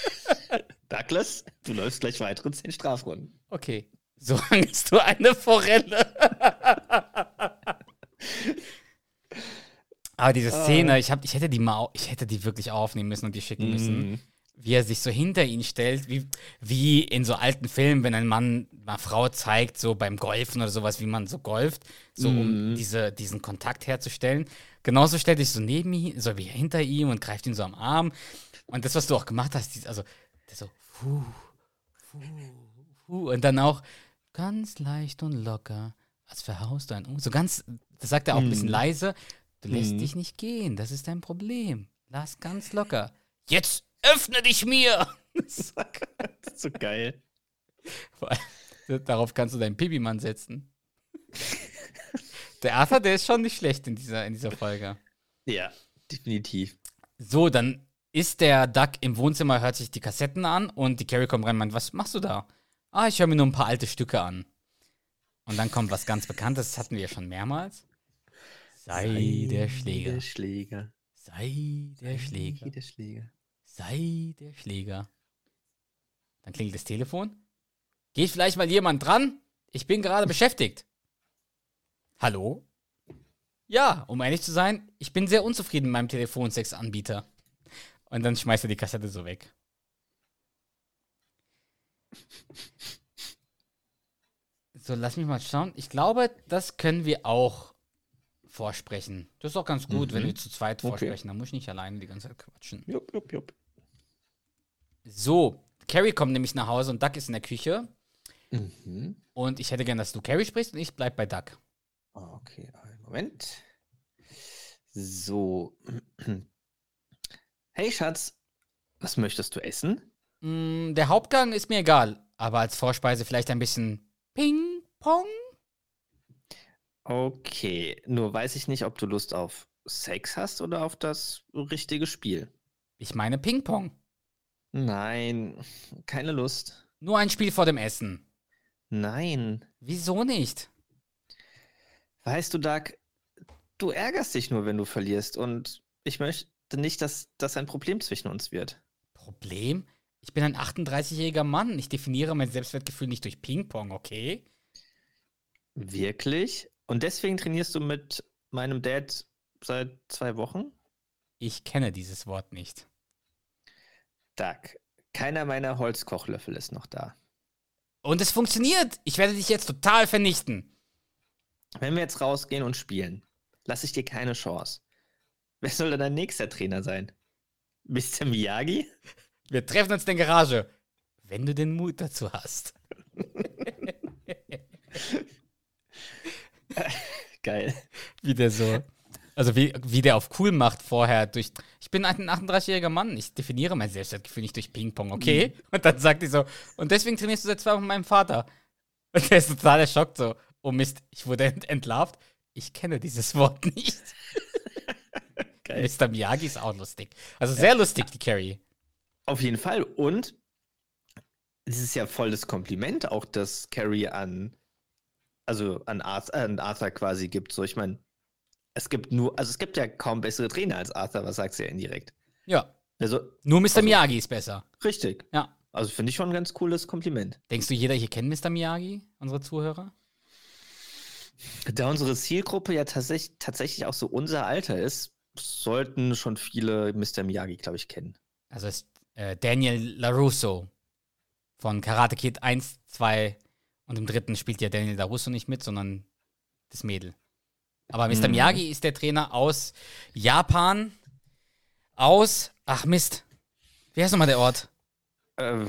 Douglas, du läufst gleich weitere zehn Strafrunden. Okay. So angelst du eine Forelle. Aber diese Szene, ich, hab, ich, hätte die mal, ich hätte die wirklich aufnehmen müssen und die schicken müssen. Mhm. Wie er sich so hinter ihn stellt, wie, wie in so alten Filmen, wenn ein Mann einer Frau zeigt, so beim Golfen oder sowas, wie man so golft, so um Mhm. diese, diesen Kontakt herzustellen. Genauso stellt sich so neben ihm, so wie hinter ihm und greift ihn so am Arm. Und das, was du auch gemacht hast, also der so, puh, puh, puh, und dann auch ganz leicht und locker, als verhaust du ein, Um- so ganz, das sagt er auch ein bisschen Mhm. leise, du lässt Mhm. dich nicht gehen, das ist dein Problem. Lass ganz locker. Jetzt öffne dich mir! Das ist so geil. Vor allem, Darauf kannst du deinen Pipi-Mann setzen. Der Arthur, der ist schon nicht schlecht in dieser, in dieser Folge. Ja, definitiv. So, dann ist der Duck im Wohnzimmer, hört sich die Kassetten an und die Carrie kommt rein und meint, was machst du da? Ah, ich höre mir nur ein paar alte Stücke an. Und dann kommt was ganz Bekanntes, das hatten wir ja schon mehrmals. Sei, der Schläger. Der Schläger. Sei der Schläger. Sei Der Schläger. Sei der Schläger. Dann klingelt das Telefon. Geht vielleicht mal jemand dran? Ich bin gerade beschäftigt. Hallo? Ja, um ehrlich zu sein, ich bin sehr unzufrieden mit meinem Telefonsex-Anbieter. Und dann schmeißt er die Kassette so weg. So, lass mich mal schauen. Ich glaube, das können wir auch vorsprechen. Das ist auch ganz gut, wenn Mhm. wir zu zweit Okay. vorsprechen. Dann muss ich nicht alleine die ganze Zeit quatschen. Jupp, jupp, jupp. So, Carrie kommt nämlich nach Hause und Duck ist in der Küche. Mhm. Und ich hätte gern, dass du Carrie sprichst und ich bleib bei Duck. Okay, einen Moment. So. Hey Schatz, was möchtest du essen? Mm, der Hauptgang ist mir egal, aber als Vorspeise vielleicht ein bisschen Ping-Pong. Okay, nur weiß ich nicht, ob du Lust auf Sex hast oder auf das richtige Spiel. Ich meine Ping-Pong. Nein, keine Lust. Nur ein Spiel vor dem Essen. Nein, Wieso nicht? Weißt du, Doug, du ärgerst dich nur, wenn du verlierst. Und ich möchte nicht, dass das ein Problem zwischen uns wird. Problem? Ich bin ein 38-jähriger Mann. Ich definiere mein Selbstwertgefühl nicht durch Ping-Pong, okay? Wirklich? Und deswegen trainierst du mit meinem Dad seit zwei Wochen? Ich kenne dieses Wort nicht. Doug, keiner meiner Holzkochlöffel ist noch da. Und es funktioniert. Ich werde dich jetzt total vernichten. Wenn wir jetzt rausgehen und spielen, lasse ich dir keine Chance. Wer soll denn dein nächster Trainer sein? Mr. Miyagi? Wir treffen uns in der Garage. Wenn du den Mut dazu hast. Geil. Wie der so. Also wie, wie der auf cool macht vorher durch. Ich bin ein 38-jähriger Mann. Ich definiere mein Selbstwertgefühl nicht durch Ping-Pong, okay? Mhm. Und dann sagt die so, und deswegen trainierst du seit zwei Wochen mit meinem Vater. Und der ist total erschockt so. Oh Mist, ich wurde ent entlarvt. Ich kenne dieses Wort nicht. Geil. Mr. Miyagi ist auch lustig. Also sehr ja. lustig, die Carrie. Auf jeden Fall. Und es ist ja voll das Kompliment auch, dass Carrie an, also an Arthur, an Arthur quasi gibt. So, ich meine, es gibt nur, also es gibt ja kaum bessere Trainer als Arthur, was sagst du ja indirekt? Ja. Also, nur Mr. Also, Miyagi ist besser. Richtig. Ja. Also finde ich schon ein ganz cooles Kompliment. Denkst du, jeder hier kennt Mr. Miyagi, unsere Zuhörer? Da unsere Zielgruppe ja tatsächlich, tatsächlich auch so unser Alter ist, sollten schon viele Mr. Miyagi, glaube ich, kennen. Also ist äh, Daniel LaRusso von Karate Kid 1, 2 und im dritten spielt ja Daniel LaRusso nicht mit, sondern das Mädel. Aber Mr. Mm. Miyagi ist der Trainer aus Japan, aus, ach Mist, wie heißt nochmal der Ort? Äh,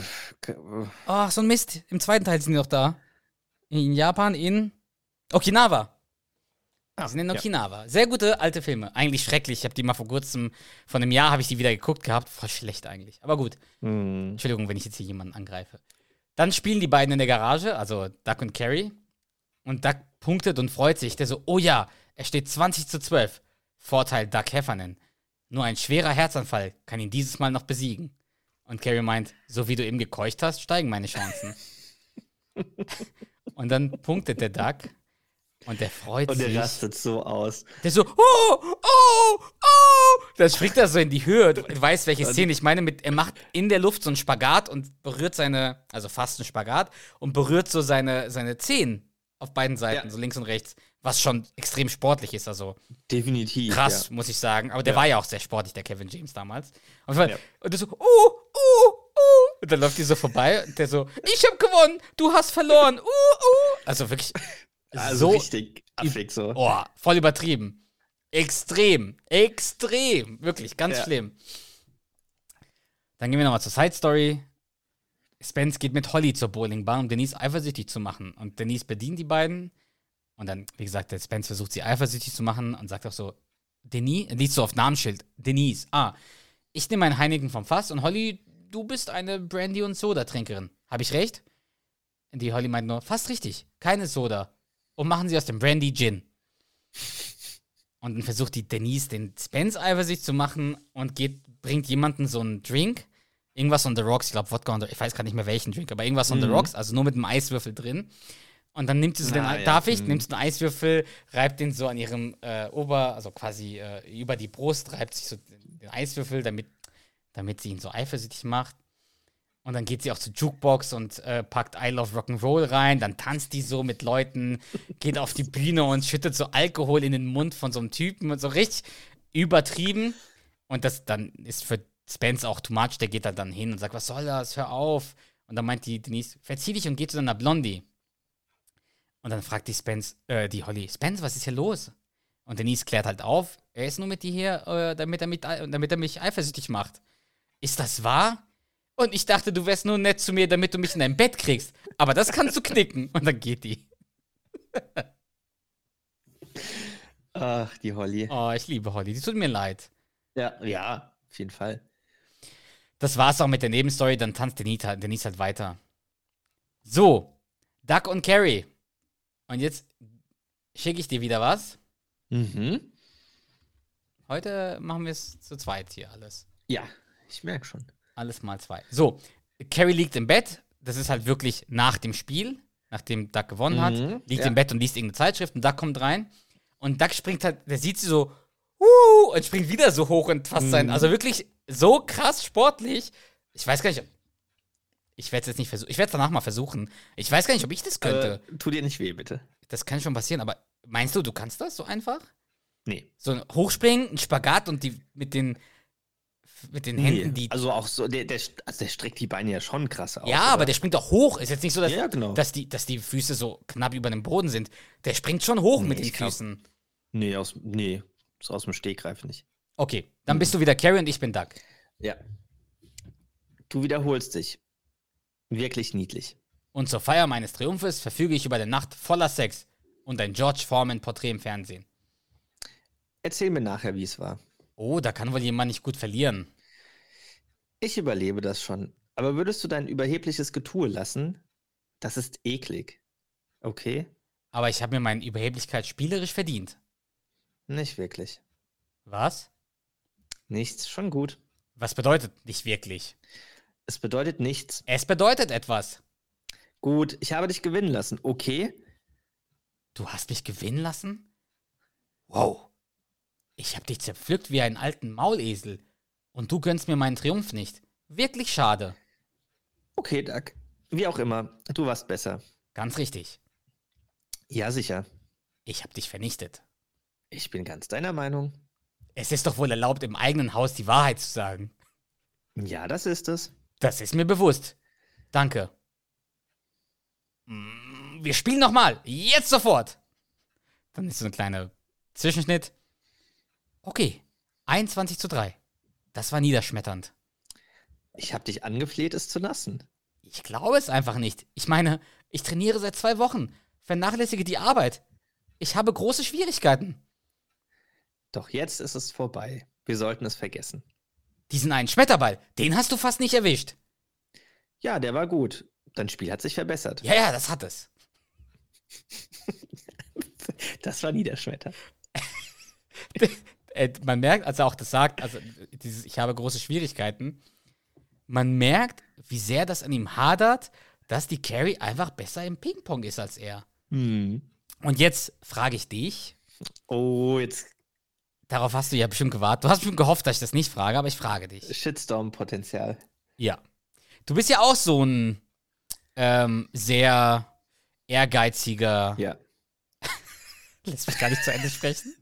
ach, so ein Mist, im zweiten Teil sind die noch da. In Japan, in Okinawa. Ah, sind in Okinawa. Ja. Sehr gute alte Filme. Eigentlich schrecklich. Ich habe die mal vor kurzem, vor einem Jahr habe ich die wieder geguckt gehabt. Voll schlecht eigentlich. Aber gut. Mm. Entschuldigung, wenn ich jetzt hier jemanden angreife. Dann spielen die beiden in der Garage, also Duck und Carrie. Und Duck punktet und freut sich. Der so, oh ja, er steht 20 zu 12. Vorteil Duck Heffernan. Nur ein schwerer Herzanfall kann ihn dieses Mal noch besiegen. Und Carrie meint, so wie du eben gekeucht hast, steigen meine Chancen. und dann punktet der Duck und der freut sich. Und der rastet so aus. Der so, oh, oh, oh. Da springt er so in die Höhe. Du weißt, welche Szene ich meine. Mit, er macht in der Luft so einen Spagat und berührt seine, also fast einen Spagat, und berührt so seine, seine Zehen auf beiden Seiten, ja. so links und rechts. Was schon extrem sportlich ist, also. Definitiv. Krass, ja. muss ich sagen. Aber der ja. war ja auch sehr sportlich, der Kevin James damals. Und, ja. und der so, oh, oh, oh. Und dann läuft die so vorbei und der so, ich hab gewonnen, du hast verloren, uh, uh. Also wirklich also so richtig affig so. Oh, voll übertrieben. Extrem. Extrem. Wirklich, ganz ja. schlimm. Dann gehen wir nochmal zur Side Story. Spence geht mit Holly zur Bowlingbahn, um Denise eifersüchtig zu machen. Und Denise bedient die beiden. Und dann, wie gesagt, der Spence versucht sie eifersüchtig zu machen und sagt auch so: Denise, liest so auf Namensschild: Denise, ah, ich nehme einen Heineken vom Fass und Holly, du bist eine Brandy- und Soda-Trinkerin. Habe ich recht? Die Holly meint nur: Fast richtig. Keine Soda und machen sie aus dem Brandy Gin. Und dann versucht die Denise den Spence eifersüchtig zu machen und geht, bringt jemanden so einen Drink. Irgendwas on the rocks, ich glaube Wodka on the, ich weiß gar nicht mehr welchen Drink, aber irgendwas on the mhm. rocks, also nur mit einem Eiswürfel drin. Und dann nimmt sie so den, ja. darf ich, mhm. nimmt sie den Eiswürfel, reibt den so an ihrem äh, Ober, also quasi äh, über die Brust, reibt sich so den Eiswürfel, damit, damit sie ihn so eifersüchtig macht. Und dann geht sie auch zur Jukebox und äh, packt I Love Rock'n'Roll rein. Dann tanzt die so mit Leuten, geht auf die Bühne und schüttet so Alkohol in den Mund von so einem Typen und so richtig übertrieben. Und das dann ist für Spence auch too much. Der geht dann, dann hin und sagt, was soll das? Hör auf. Und dann meint die Denise, verzieh dich und geh zu deiner Blondie. Und dann fragt die Spence, äh, die Holly, Spence, was ist hier los? Und Denise klärt halt auf, er ist nur mit dir hier, äh, damit, er mit, damit er mich eifersüchtig macht. Ist das wahr? Und ich dachte, du wärst nur nett zu mir, damit du mich in dein Bett kriegst. Aber das kannst du knicken. Und dann geht die. Ach, die Holly. Oh, ich liebe Holly. Die tut mir leid. Ja, ja, auf jeden Fall. Das war's auch mit der Nebenstory. Dann tanzt Denise, Denise halt weiter. So, Duck und Carrie. Und jetzt schicke ich dir wieder was. Mhm. Heute machen wir es zu zweit hier alles. Ja, ich merke schon. Alles mal zwei. So, Carrie liegt im Bett. Das ist halt wirklich nach dem Spiel, nachdem Duck gewonnen hat. Mhm, liegt ja. im Bett und liest irgendeine Zeitschrift und Duck kommt rein. Und Duck springt halt, der sieht sie so, uh, und springt wieder so hoch und fast sein. Mhm. Also wirklich so krass sportlich. Ich weiß gar nicht, ob, ich werde es jetzt nicht versuchen. Ich werde es danach mal versuchen. Ich weiß gar nicht, ob ich das könnte. Äh, tu dir nicht weh, bitte. Das kann schon passieren, aber meinst du, du kannst das so einfach? Nee. So ein Hochspringen, ein Spagat und die mit den mit den Händen, die. Also auch so, der, der, also der streckt die Beine ja schon krass aus. ja, aber der springt doch hoch. Ist jetzt nicht so, dass, Ja, genau. dass, die, dass die Füße so knapp über dem Boden sind. Der springt schon hoch Nee, mit den ich glaub- Füßen. Nee, aus, nee, so aus dem Stegreif nicht. Okay, dann bist du wieder Carrie und ich bin Duck. Ja. Du wiederholst dich. Wirklich niedlich. Und zur Feier meines Triumphes verfüge ich über eine Nacht voller Sex und ein George Foreman-Porträt im Fernsehen. Erzähl mir nachher, wie es war. Oh, da kann wohl jemand nicht gut verlieren. Ich überlebe das schon. Aber würdest du dein überhebliches Getue lassen? Das ist eklig. Okay? Aber ich habe mir meine Überheblichkeit spielerisch verdient. Nicht wirklich. Was? Nichts, schon gut. Was bedeutet nicht wirklich? Es bedeutet nichts. Es bedeutet etwas. Gut, ich habe dich gewinnen lassen. Okay? Du hast mich gewinnen lassen? Wow. Ich habe dich zerpflückt wie einen alten Maulesel. Und du gönnst mir meinen Triumph nicht. Wirklich schade. Okay, Doug. Wie auch immer, du warst besser. Ganz richtig. Ja, sicher. Ich habe dich vernichtet. Ich bin ganz deiner Meinung. Es ist doch wohl erlaubt, im eigenen Haus die Wahrheit zu sagen. Ja, das ist es. Das ist mir bewusst. Danke. Mm, Wir spielen nochmal. Jetzt sofort. Dann ist so ein kleiner Zwischenschnitt. Okay. 21 zu 3. Das war niederschmetternd. Ich habe dich angefleht, es zu lassen. Ich glaube es einfach nicht. Ich meine, ich trainiere seit zwei Wochen, vernachlässige die Arbeit. Ich habe große Schwierigkeiten. Doch jetzt ist es vorbei. Wir sollten es vergessen. Diesen einen Schmetterball, den hast du fast nicht erwischt. Ja, der war gut. Dein Spiel hat sich verbessert. Ja, ja, das hat es. Das war niederschmetter. Äh, man merkt, als er auch das sagt, also dieses, ich habe große Schwierigkeiten, man merkt, wie sehr das an ihm hadert, dass die Carrie einfach besser im Ping-Pong ist als er. Hm. Und jetzt frage ich dich, Oh, jetzt darauf hast du ja bestimmt gewartet, du hast bestimmt gehofft, dass ich das nicht frage, aber ich frage dich. Shitstorm-Potenzial. Ja. Du bist ja auch so ein ähm, sehr ehrgeiziger, Ja. lässt mich gar nicht zu Ende sprechen.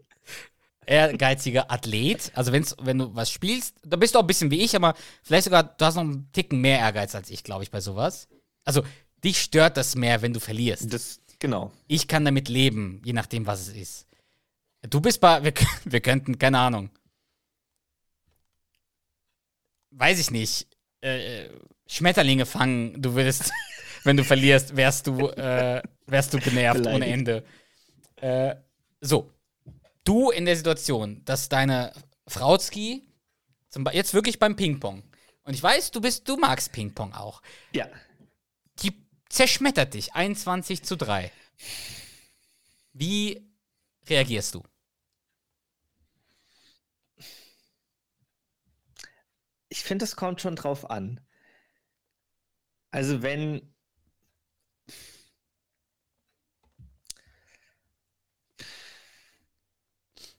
Ehrgeiziger Athlet. Also wenn's, wenn du was spielst, da bist du auch ein bisschen wie ich, aber vielleicht sogar, du hast noch einen Ticken mehr Ehrgeiz als ich, glaube ich, bei sowas. Also dich stört das mehr, wenn du verlierst. Das, genau. Ich kann damit leben, je nachdem, was es ist. Du bist bei, wir, wir könnten, keine Ahnung. Weiß ich nicht. Äh, Schmetterlinge fangen, du würdest, wenn du verlierst, wärst du, äh, wärst du genervt ohne Beleidigt. Ende. Äh, so. Du in der Situation, dass deine Frauzki, zum jetzt wirklich beim Ping-Pong, und ich weiß, du bist, du magst Ping-Pong auch, Ja. die zerschmettert dich 21 zu 3. Wie reagierst du? Ich finde, es kommt schon drauf an. Also, wenn.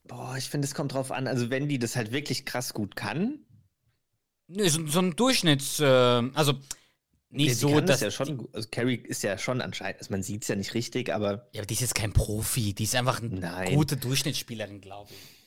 Boah, ich finde, es kommt drauf an. Also, wenn die das halt wirklich krass gut kann, Nö, so, so ein Durchschnitts, äh, also nicht die so, dass das ja schon. Also, Carrie ist ja schon anscheinend, also man sieht es ja nicht richtig, aber Ja, aber die ist jetzt kein Profi, die ist einfach eine Nein. gute Durchschnittsspielerin, glaube ich.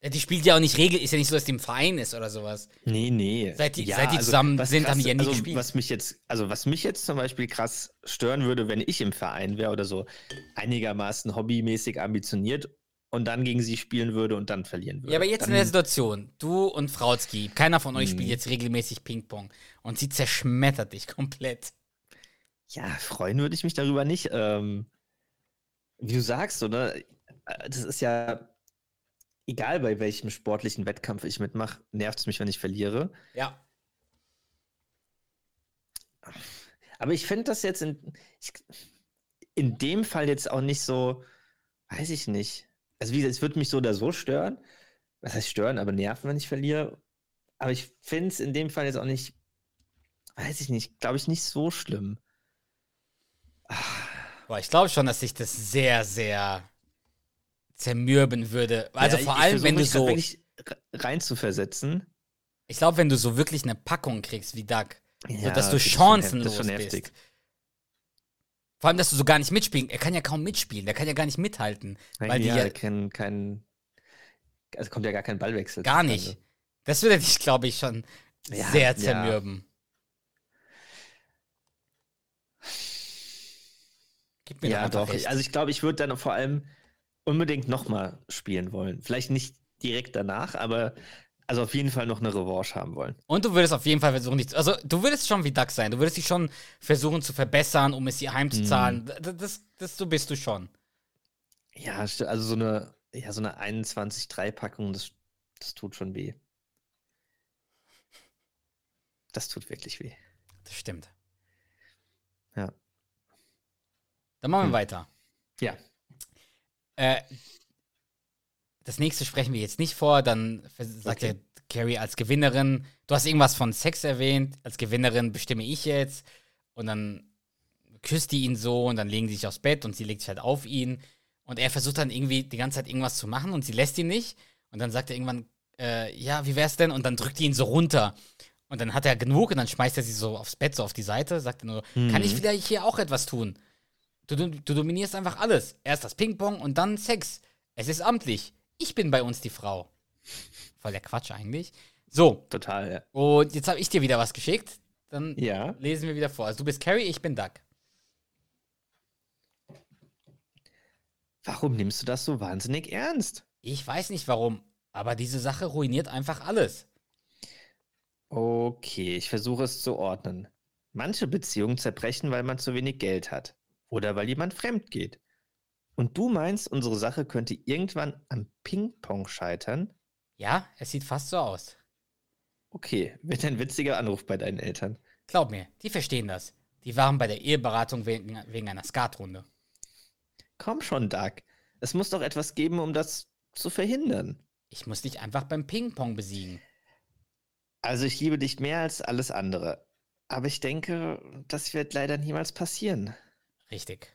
Ja, die spielt ja auch nicht regel, ist ja nicht so, dass die im Verein ist oder sowas. nee, nee. Seit die- seit die zusammen was sind, haben die ja nie also, gespielt. Was mich jetzt, also was mich jetzt zum Beispiel krass stören würde, wenn ich im Verein wäre oder so einigermaßen hobbymäßig ambitioniert und dann gegen sie spielen würde und dann verlieren würde. Ja, aber jetzt dann, in der Situation, du und Frauzki, keiner von euch Mhm. spielt jetzt regelmäßig Ping-Pong und sie zerschmettert dich komplett. Ja, freuen würde ich mich darüber nicht. Ähm, wie du sagst, oder? Äh, Das ist ja egal, bei welchem sportlichen Wettkampf ich mitmache, nervt es mich, wenn ich verliere. Ja. Aber ich finde das jetzt in, ich, in dem Fall jetzt auch nicht so, weiß ich nicht. Also wie gesagt, es würde mich so oder so stören. Was heißt stören, aber nerven, wenn ich verliere. Aber ich finde es in dem Fall jetzt auch nicht, weiß ich nicht, glaube ich, nicht so schlimm. Ah, Boah, ich glaube schon, dass sich das sehr, sehr zermürben würde. Also Ja, vor ich allem, wenn du so. rein zu versetzen. Ich glaube, wenn du so wirklich eine Packung kriegst wie Duck, so Ja, dass du chancenlos das ist schon bist. heftig. Vor allem, dass du so gar nicht mitspielen. Er kann ja kaum mitspielen, der kann ja gar nicht mithalten. Weil die ja, ja kein, kein, also kommt ja gar kein Ballwechsel. gar nicht. Das würde dich, glaube ich, schon Ja, sehr ja. zermürben. Gib mir Ja, doch. recht. Also ich glaube, ich würde dann vor allem unbedingt nochmal spielen wollen. Vielleicht nicht direkt danach, aber also auf jeden Fall noch eine Revanche haben wollen. Und du würdest auf jeden Fall versuchen, dich, also du würdest schon wie Duck sein. Du würdest dich schon versuchen zu verbessern, um es ihr heimzuzahlen. Mhm. Das, das, das, so bist du schon. Ja, also so eine, ja, so eine 21-3-Packung, das, das tut schon weh. Das tut wirklich weh. Das stimmt. Ja. Dann machen wir Hm. weiter. Ja. Äh, das nächste sprechen wir jetzt nicht vor. Dann sagt Okay. ja Carrie als Gewinnerin, du hast irgendwas von Sex erwähnt, als Gewinnerin bestimme ich jetzt. Und dann küsst die ihn so und dann legen sie sich aufs Bett und sie legt sich halt auf ihn. Und er versucht dann irgendwie die ganze Zeit irgendwas zu machen und sie lässt ihn nicht. Und dann sagt er irgendwann, äh, ja, wie wär's denn? Und dann drückt die ihn so runter. Und dann hat er genug und dann schmeißt er sie so aufs Bett, so auf die Seite, sagt er nur, kann ich Mhm. vielleicht hier auch etwas tun? Du, du, dominierst einfach alles. Erst das Ping-Pong und dann Sex. Es ist amtlich. Ich bin bei uns die Frau. Voll der Quatsch eigentlich. So, Total, ja. und jetzt habe ich dir wieder was geschickt. Dann Ja. lesen wir wieder vor. Also du bist Carrie, ich bin Duck. Warum nimmst du das so wahnsinnig ernst? Ich weiß nicht warum, aber diese Sache ruiniert einfach alles. Okay, ich versuche es zu ordnen. Manche Beziehungen zerbrechen, weil man zu wenig Geld hat. Oder weil jemand fremd geht. Und du meinst, unsere Sache könnte irgendwann am Ping-Pong scheitern? Ja, es sieht fast so aus. Okay, wird ein witziger Anruf bei deinen Eltern. Glaub mir, die verstehen das. Die waren bei der Eheberatung wegen, wegen einer Skatrunde. Komm schon, Doug. Es muss doch etwas geben, um das zu verhindern. Ich muss dich einfach beim Ping-Pong besiegen. Also ich liebe dich mehr als alles andere. Aber ich denke, das wird leider niemals passieren. Richtig.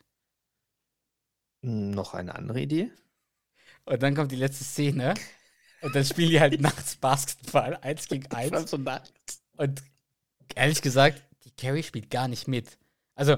Hm, Noch eine andere Idee? Und dann kommt die letzte Szene. Und dann spielen die halt nachts Basketball, eins gegen eins. so. Und ehrlich gesagt, die Carrie spielt gar nicht mit. Also,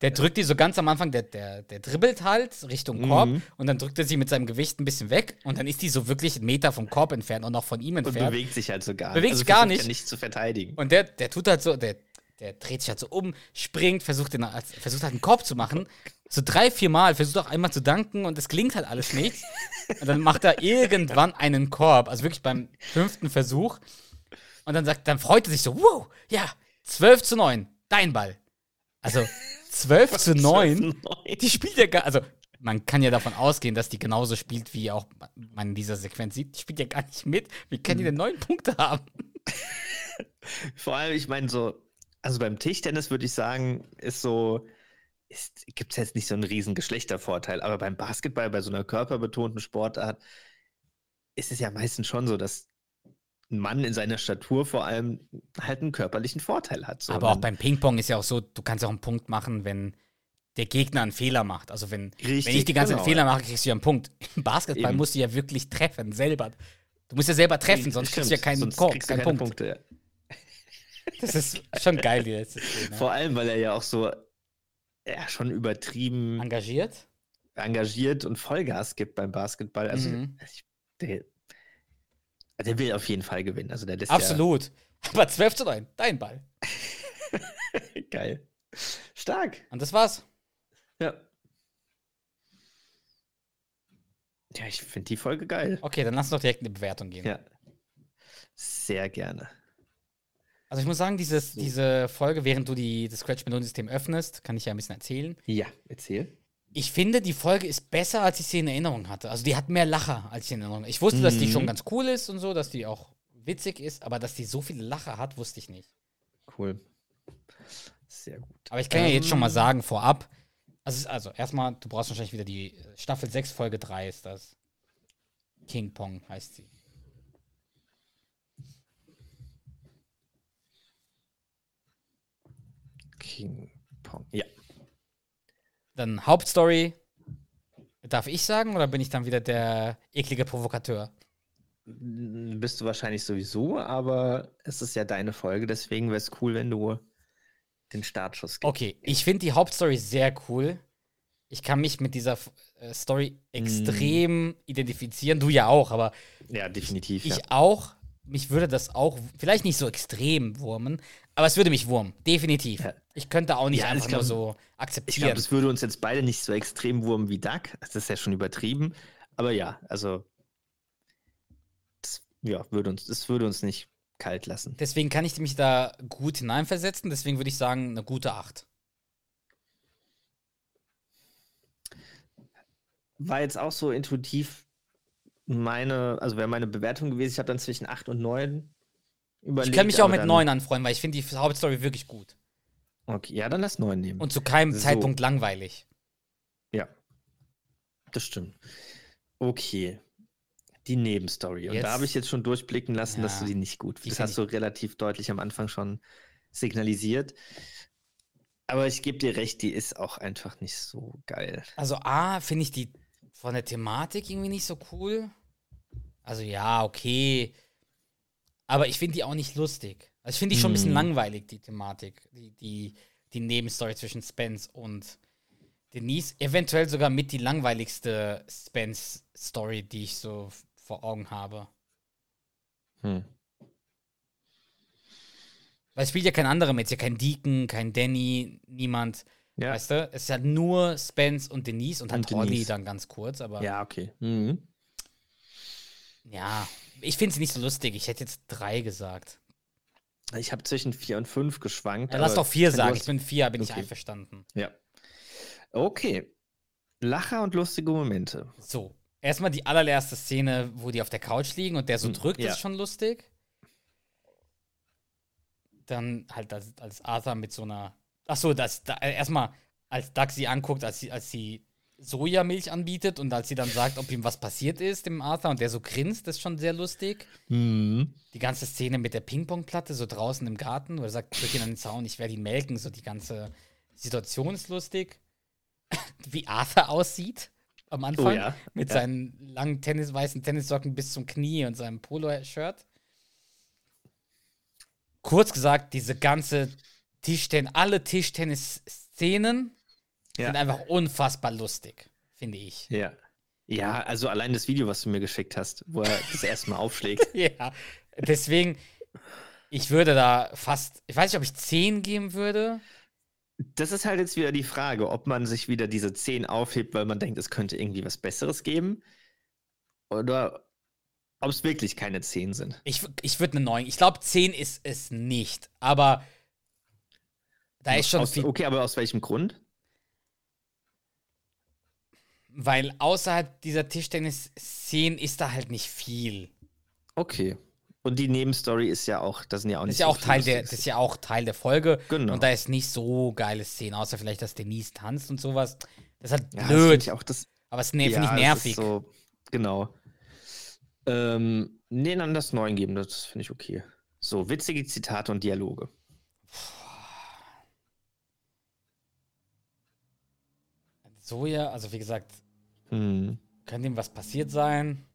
der drückt die so ganz am Anfang, der, der, der dribbelt halt Richtung Korb Mhm. und dann drückt er sie mit seinem Gewicht ein bisschen weg und dann ist die so wirklich einen Meter vom Korb entfernt und auch von ihm Und entfernt. bewegt sich halt so gar Bewegt nicht. sich gar versucht nicht. Ja nicht zu verteidigen. Und der, der tut halt so, der, der dreht sich halt so um, springt, versucht, den, versucht halt einen Korb zu machen. So drei, vier Mal, versucht auch einmal zu danken und es gelingt halt alles nicht. Und dann macht er irgendwann einen Korb, also wirklich beim fünften Versuch. Und dann sagt, dann freut er sich so, wow, ja, 12 zu 9, dein Ball. Also 12 zu 9, die spielt ja gar, also man kann ja davon ausgehen, dass die genauso spielt, wie auch man in dieser Sequenz sieht. Die spielt ja gar nicht mit. Wie kann die denn neun Punkte haben? Vor allem, ich meine, so, also beim Tischtennis würde ich sagen, ist so, gibt es jetzt nicht so einen riesen Geschlechtervorteil, aber beim Basketball, bei so einer körperbetonten Sportart, ist es ja meistens schon so, dass ein Mann in seiner Statur vor allem halt einen körperlichen Vorteil hat. So. Aber auch beim Ping-Pong ist ja auch so, du kannst ja auch einen Punkt machen, wenn der Gegner einen Fehler macht. Also wenn, Richtig, wenn ich die ganze Zeit genau, Fehler ja. mache, kriegst du ja einen Punkt. Im Basketball Eben. musst du ja wirklich treffen, selber. Du musst ja selber treffen, sonst kriegst du ja Stimmt, keinen, sonst Korb, keinen keine Punkt. Punkte. Das ist schon geil, die letzte Szene. Vor allem, weil er ja auch so ja, schon übertrieben Engagiert? engagiert und Vollgas gibt beim Basketball. Also, Mhm. der, der will auf jeden Fall gewinnen. Also der lässt Absolut. Aber 12 zu 9, dein Ball. ja geil. Stark. Und das war's. Ja. Ja, ich finde die Folge geil. Okay, dann lass uns doch direkt eine Bewertung geben. Ja. Sehr gerne. Also ich muss sagen, dieses, diese Folge, während du die, das Scratch-Melodien-System öffnest, kann ich ja ein bisschen erzählen. Ja, erzähl. Ich finde, die Folge ist besser, als ich sie in Erinnerung hatte. Also die hat mehr Lacher, als ich in Erinnerung hatte. Ich wusste, dass die Mhm. schon ganz cool ist und so, dass die auch witzig ist, aber dass die so viele Lacher hat, wusste ich nicht. Cool. Sehr gut. Aber ich kann ja jetzt schon mal Ähm. sagen, vorab, also, also erstmal, du brauchst wahrscheinlich wieder die Staffel 6, Folge 3 ist das. King Pong heißt sie. King Pong. Ja. Dann Hauptstory. Darf ich sagen oder bin ich dann wieder der eklige Provokateur? Bist du wahrscheinlich sowieso, aber es ist ja deine Folge, deswegen wäre es cool, wenn du den Startschuss gibst. Okay, ich finde die Hauptstory sehr cool. Ich kann mich mit dieser äh, Story extrem mm. identifizieren. Du ja auch, aber. Ja, definitiv. Ich ja. auch. Mich würde das auch, vielleicht nicht so extrem wurmen, aber es würde mich wurmen. Definitiv. Ja. Ich könnte auch nicht ja, einfach glaub, nur so akzeptieren. Ich glaube, es würde uns jetzt beide nicht so extrem wurmen wie Duck. Das ist ja schon übertrieben. Aber ja, also. Das, ja, würde uns, das würde uns nicht kalt lassen. Deswegen kann ich mich da gut hineinversetzen. Deswegen würde ich sagen, eine gute 8. War jetzt auch so intuitiv meine, also wäre meine Bewertung gewesen. Ich habe dann zwischen 8 und 9 überlegt. Ich kann mich auch mit 9 anfreunden, weil ich finde die Hauptstory wirklich gut. Okay, ja, dann lass 9 nehmen. Und zu keinem so. Zeitpunkt langweilig. Ja. Das stimmt. Okay. Die Nebenstory. Und jetzt, da habe ich jetzt schon durchblicken lassen, ja, dass du die nicht gut findest. Das hast du relativ deutlich am Anfang schon signalisiert. Aber ich gebe dir recht, die ist auch einfach nicht so geil. Also A, finde ich die von der Thematik irgendwie nicht so cool. Also ja, okay. Aber ich finde die auch nicht lustig. Also ich finde die schon ein bisschen hm. langweilig, die Thematik. Die, die, die Nebenstory zwischen Spence und Denise. Eventuell sogar mit die langweiligste Spence-Story, die ich so vor Augen habe. Hm. Weil es spielt ja kein anderer mit. Es ist ja kein Deacon, kein Danny, niemand. Ja. Weißt du? Es ist ja nur Spence und Denise und, und halt Olli dann ganz kurz, aber. Ja, okay. Mhm. Ja, ich finde es nicht so lustig. Ich hätte jetzt drei gesagt. Ich habe zwischen vier und fünf geschwankt. Ja, lass doch vier sagen. Ich bin vier, bin okay. ich einverstanden. Ja. Okay. Lacher und lustige Momente. So. Erstmal die allererste Szene, wo die auf der Couch liegen und der so hm, drückt, ja. ist schon lustig. Dann halt als, als Arthur mit so einer. Achso, das, da, äh, erstmal, als Doug sie anguckt, als sie, als sie Sojamilch anbietet und als sie dann sagt, ob ihm was passiert ist, dem Arthur, und der so grinst, das ist schon sehr lustig. Mhm. Die ganze Szene mit der Ping-Pong-Platte, so draußen im Garten, wo er sagt, drück ihn an den Zaun, ich werde ihn melken, so die ganze Situation ist lustig. Wie Arthur aussieht am Anfang. Oh ja. Mit ja. seinen langen Tennis, weißen Tennissocken bis zum Knie und seinem Polo-Shirt. Kurz gesagt, diese ganze Tischtennis, alle Tischtennis-Szenen ja. sind einfach unfassbar lustig, finde ich. Ja. Ja, also allein das Video, was du mir geschickt hast, wo er das erste Mal aufschlägt. ja, deswegen, ich würde da fast, ich weiß nicht, ob ich 10 geben würde. Das ist halt jetzt wieder die Frage, ob man sich wieder diese 10 aufhebt, weil man denkt, es könnte irgendwie was Besseres geben. Oder ob es wirklich keine 10 sind. Ich, ich würde eine 9. Ich glaube, 10 ist es nicht. Aber da ist schon aus, viel. Okay, aber aus welchem Grund? Weil außerhalb dieser Tischtennis-Szenen ist da halt nicht viel. Okay. Und die Nebenstory ist ja auch, das sind ja auch nicht ist ja auch Teil der, Das ist ja auch Teil der Folge. Genau. Und da ist nicht so geile Szenen, außer vielleicht, dass Denise tanzt und sowas. Das ist halt ja, blöd. Das auch das, Aber es ne, ja, ich nervig. So, genau. Ähm, nee, dann das 9 geben, das finde ich okay. So, witzige Zitate und Dialoge. So ja, also wie gesagt, hm. könnte ihm was passiert sein.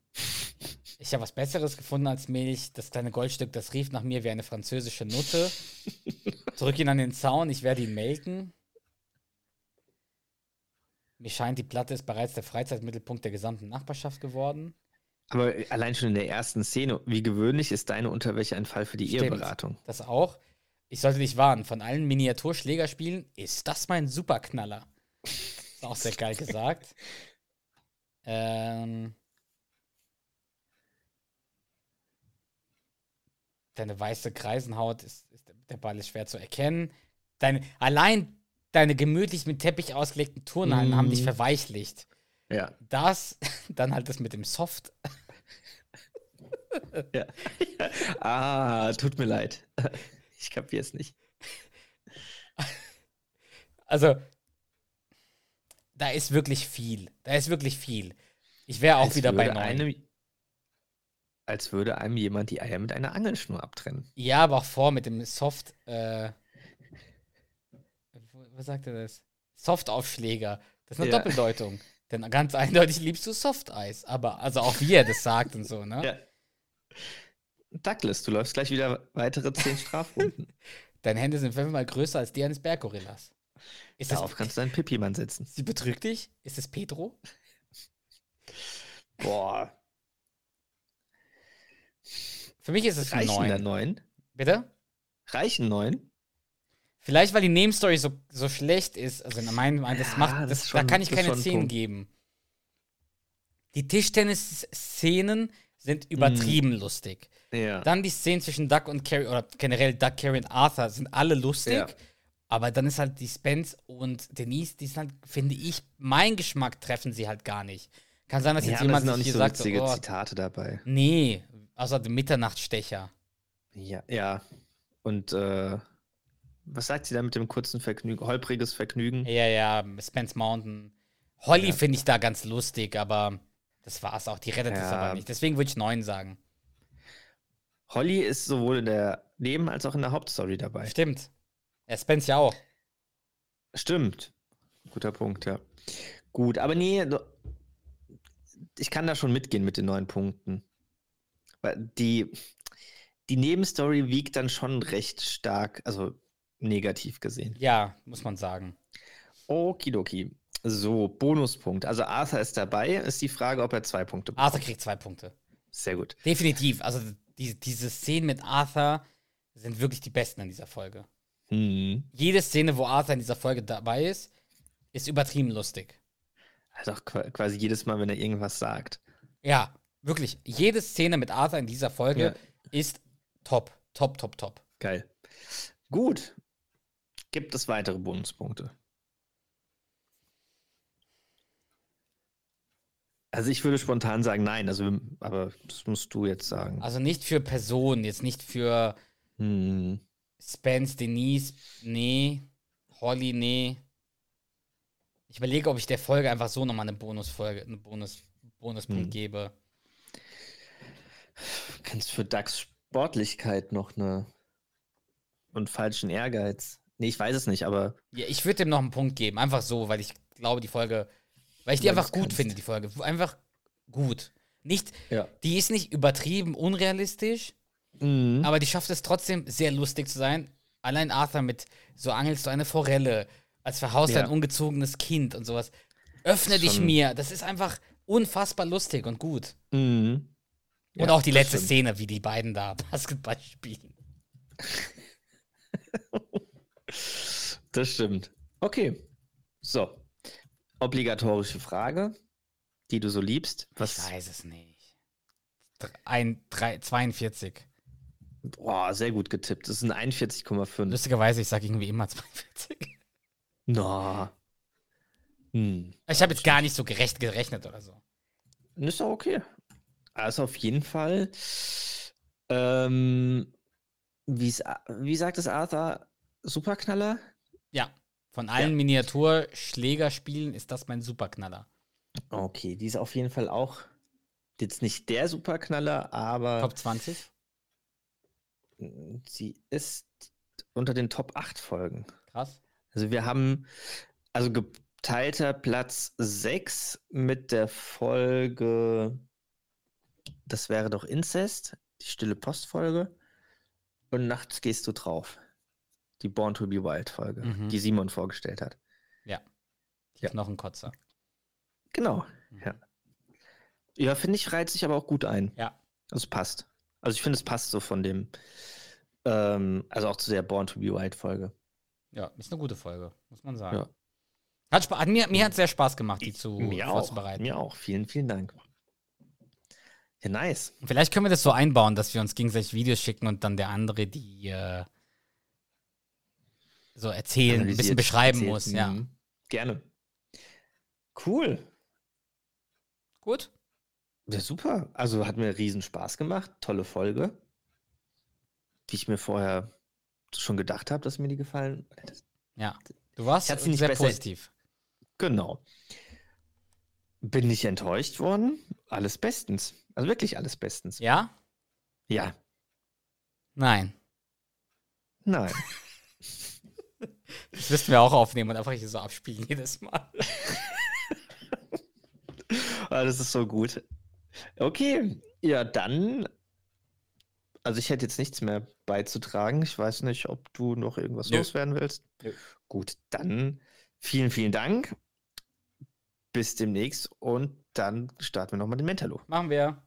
Ich habe was Besseres gefunden als Milch. Das kleine Goldstück, das rief nach mir wie eine französische Nutte. Drück ihn an den Zaun, ich werde ihn melken. Mir scheint, die Platte ist bereits der Freizeitmittelpunkt der gesamten Nachbarschaft geworden. Aber allein schon in der ersten Szene, wie gewöhnlich ist deine Unterwäsche ein Fall für die Stimmt, Eheberatung? Das auch. Ich sollte dich warnen, von allen Miniaturschlägerspielen ist das mein Superknaller. Ist auch sehr geil gesagt. ähm, deine weiße Kreisenhaut ist, ist, der Ball ist schwer zu erkennen. Deine, allein deine gemütlich mit Teppich ausgelegten Turnhallen mm. haben dich mhm. verweichlicht. Ja. Das, dann halt das mit dem Soft. ja. Ah, tut mir leid. Ich kapiere es nicht. Also, da ist wirklich viel. Da ist wirklich viel. Ich wäre auch als wieder bei neun. als würde einem jemand die Eier mit einer Angelschnur abtrennen. Ja, aber auch vor mit dem Soft. Äh, was sagt er das? Softaufschläger. Das ist eine Ja. Doppeldeutung. Denn ganz eindeutig liebst du Softeis. Aber, also auch wie er das sagt und so, ne? Ja. Douglas, du läufst gleich wieder weitere zehn Strafrunden. Deine Hände sind fünfmal größer als die eines Berggorillas. Ist das, Darauf kannst du deinen Pipi-Mann setzen. sie betrügt dich? Ist es Pedro? Boah. Für mich ist es Reichen 9. neun? Bitte? Reichen neun? Vielleicht, weil die Nebenstory so, so schlecht ist. Also, in meinem, das Ja, macht, das das, ist da schon- kann ich das keine schon ein 10 Punkt. geben. Die Tischtennis-Szenen sind übertrieben lustig. Ja. Dann die Szenen zwischen Duck und Carrie, oder generell Duck, Carrie und Arthur sind alle lustig. Ja. Aber dann ist halt die Spence und Denise, die sind halt, finde ich, mein Geschmack treffen sie halt gar nicht. Kann sein, dass ja, jetzt es jemand sind auch nicht hier so sagt, witzige oh, Zitate dabei. nee, außer dem Mitternachtsstecher. Ja, ja. Und äh, was sagt sie da mit dem kurzen Vergnügen? Holpriges Vergnügen? Ja, ja, Spence Mountain. Holly Ja. finde ich da ganz lustig, aber das war's auch. Die rettet es Ja. aber nicht. Deswegen würde ich 9 sagen. Holly ist sowohl in der Neben- als auch in der Hauptstory dabei. Stimmt. Ja, Spence ja auch. Stimmt. Guter Punkt, ja. Gut, aber nee, ich kann da schon mitgehen mit den neun Punkten. Weil die, die Nebenstory wiegt dann schon recht stark, also negativ gesehen. Ja, muss man sagen. Okidoki. So, Bonuspunkt. Also Arthur ist dabei. Ist die Frage, ob er zwei Punkte bekommt. Arthur kriegt zwei Punkte. Sehr gut. Definitiv. Also die, diese Szenen mit Arthur sind wirklich die besten in dieser Folge. Hm. Jede Szene, wo Arthur in dieser Folge dabei ist, ist übertrieben lustig. Also quasi jedes Mal, wenn er irgendwas sagt. Ja, wirklich. Jede Szene mit Arthur in dieser Folge Ja. ist top. Top, top, top. Geil. Gut. Gibt es weitere Bonuspunkte? Also ich würde spontan sagen nein, also aber das musst du jetzt sagen. Also nicht für Personen, jetzt nicht für Hm. Spence, Denise, nee. Holly, nee. Ich überlege, ob ich der Folge einfach so nochmal eine Bonusfolge, einen Bonus, Bonuspunkt Hm. gebe. Kannst für Dax Sportlichkeit noch eine und falschen Ehrgeiz. Nee, ich weiß es nicht, aber Ja, ich würde dem noch einen Punkt geben, einfach so, weil ich glaube, die Folge, weil ich die einfach gut kannst. finde, die Folge. Einfach gut. Nicht, ja. die ist nicht übertrieben unrealistisch, Mhm. aber die schafft es trotzdem sehr lustig zu sein. Allein Arthur mit so angelst du eine Forelle, als verhaust Ja. ein ungezogenes Kind und sowas. Öffne Ist dich schon- mir. Das ist einfach unfassbar lustig und gut. Mhm. Und Ja, auch die letzte. Szene, wie die beiden da Basketball spielen. Das stimmt. Okay. So. Obligatorische Frage, die du so liebst. Was? Ich weiß es nicht. Ein, drei, 42. Boah, sehr gut getippt. Das sind 41,5. Lustigerweise, ich sage irgendwie immer 42. Na. Hm. Ich habe jetzt gar nicht so gerecht gerechnet oder so. Ist doch okay. Also auf jeden Fall. Ähm, wie sagt es Arthur? Superknaller? Ja, von allen Miniaturschlägerspielen ist das mein Superknaller. Okay, die ist auf jeden Fall auch jetzt nicht der Superknaller, aber Top 20? Sie ist unter den Top 8 Folgen. Krass. Also wir haben also geteilter Platz 6 mit der Folge, das wäre doch Incest, die stille Postfolge. Und nachts gehst du drauf. Die Born to be Wild Folge, Mhm. die Simon vorgestellt hat. Die Ja. Knochenkotzer. Genau. Mhm. Ja, ja finde ich, reiht sich aber auch gut ein. Ja. Es passt. Also ich finde, es passt so von dem, ähm, also auch zu der Born to be Wild Folge. Ja, ist eine gute Folge, muss man sagen. Ja. Hat Spa hat, mir mir hat sehr Spaß gemacht, die zu mir auch. vorzubereiten. Mir auch. Vielen, vielen Dank. Ja, nice. Vielleicht können wir das so einbauen, dass wir uns gegenseitig Videos schicken und dann der andere die äh, so erzählen, ein bisschen beschreiben erzählt. muss. Ja. Mhm. Gerne. Cool. Gut. Ja, super. Also hat mir riesen Spaß gemacht. Tolle Folge. Wie ich mir vorher schon gedacht habe, dass mir die gefallen. Ja. Du warst Ich hatte sie nicht sehr besser- positiv. Genau. Bin nicht enttäuscht worden. Alles bestens. Also wirklich alles bestens. Ja? Ja. Nein. Nein. Das müssten wir auch aufnehmen und einfach hier so abspielen jedes Mal. ah, das ist so gut. Okay, ja, dann. Also ich hätte jetzt nichts mehr beizutragen. Ich weiß nicht, ob du noch irgendwas Nö. loswerden willst. Nö. Gut, dann vielen, vielen Dank. Bis demnächst und dann starten wir nochmal den Mentalo. Machen wir.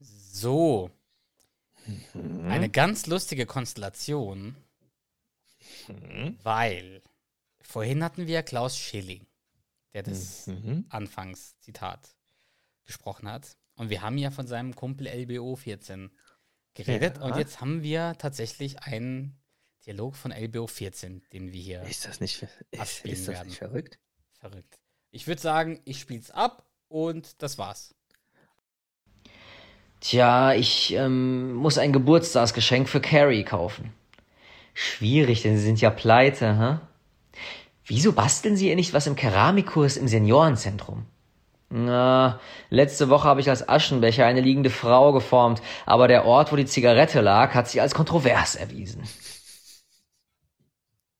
So, Mhm. eine ganz lustige Konstellation, Mhm. weil vorhin hatten wir Klaus Schilling, der das Mhm. Anfangszitat gesprochen hat. Und wir haben ja von seinem Kumpel LBO 14 geredet. Ja. Und jetzt haben wir tatsächlich einen Dialog von LBO 14, den wir hier Ist das nicht, ist, ist das nicht verrückt? verrückt. Ich würde sagen, ich spiel's ab und das war's. Tja, ich ähm, muss ein Geburtstagsgeschenk für Carrie kaufen. Schwierig, denn Sie sind ja pleite, hä? Wieso basteln Sie ihr nicht was im Keramikkurs im Seniorenzentrum? Na, letzte Woche habe ich als Aschenbecher eine liegende Frau geformt, aber der Ort, wo die Zigarette lag, hat sich als kontrovers erwiesen.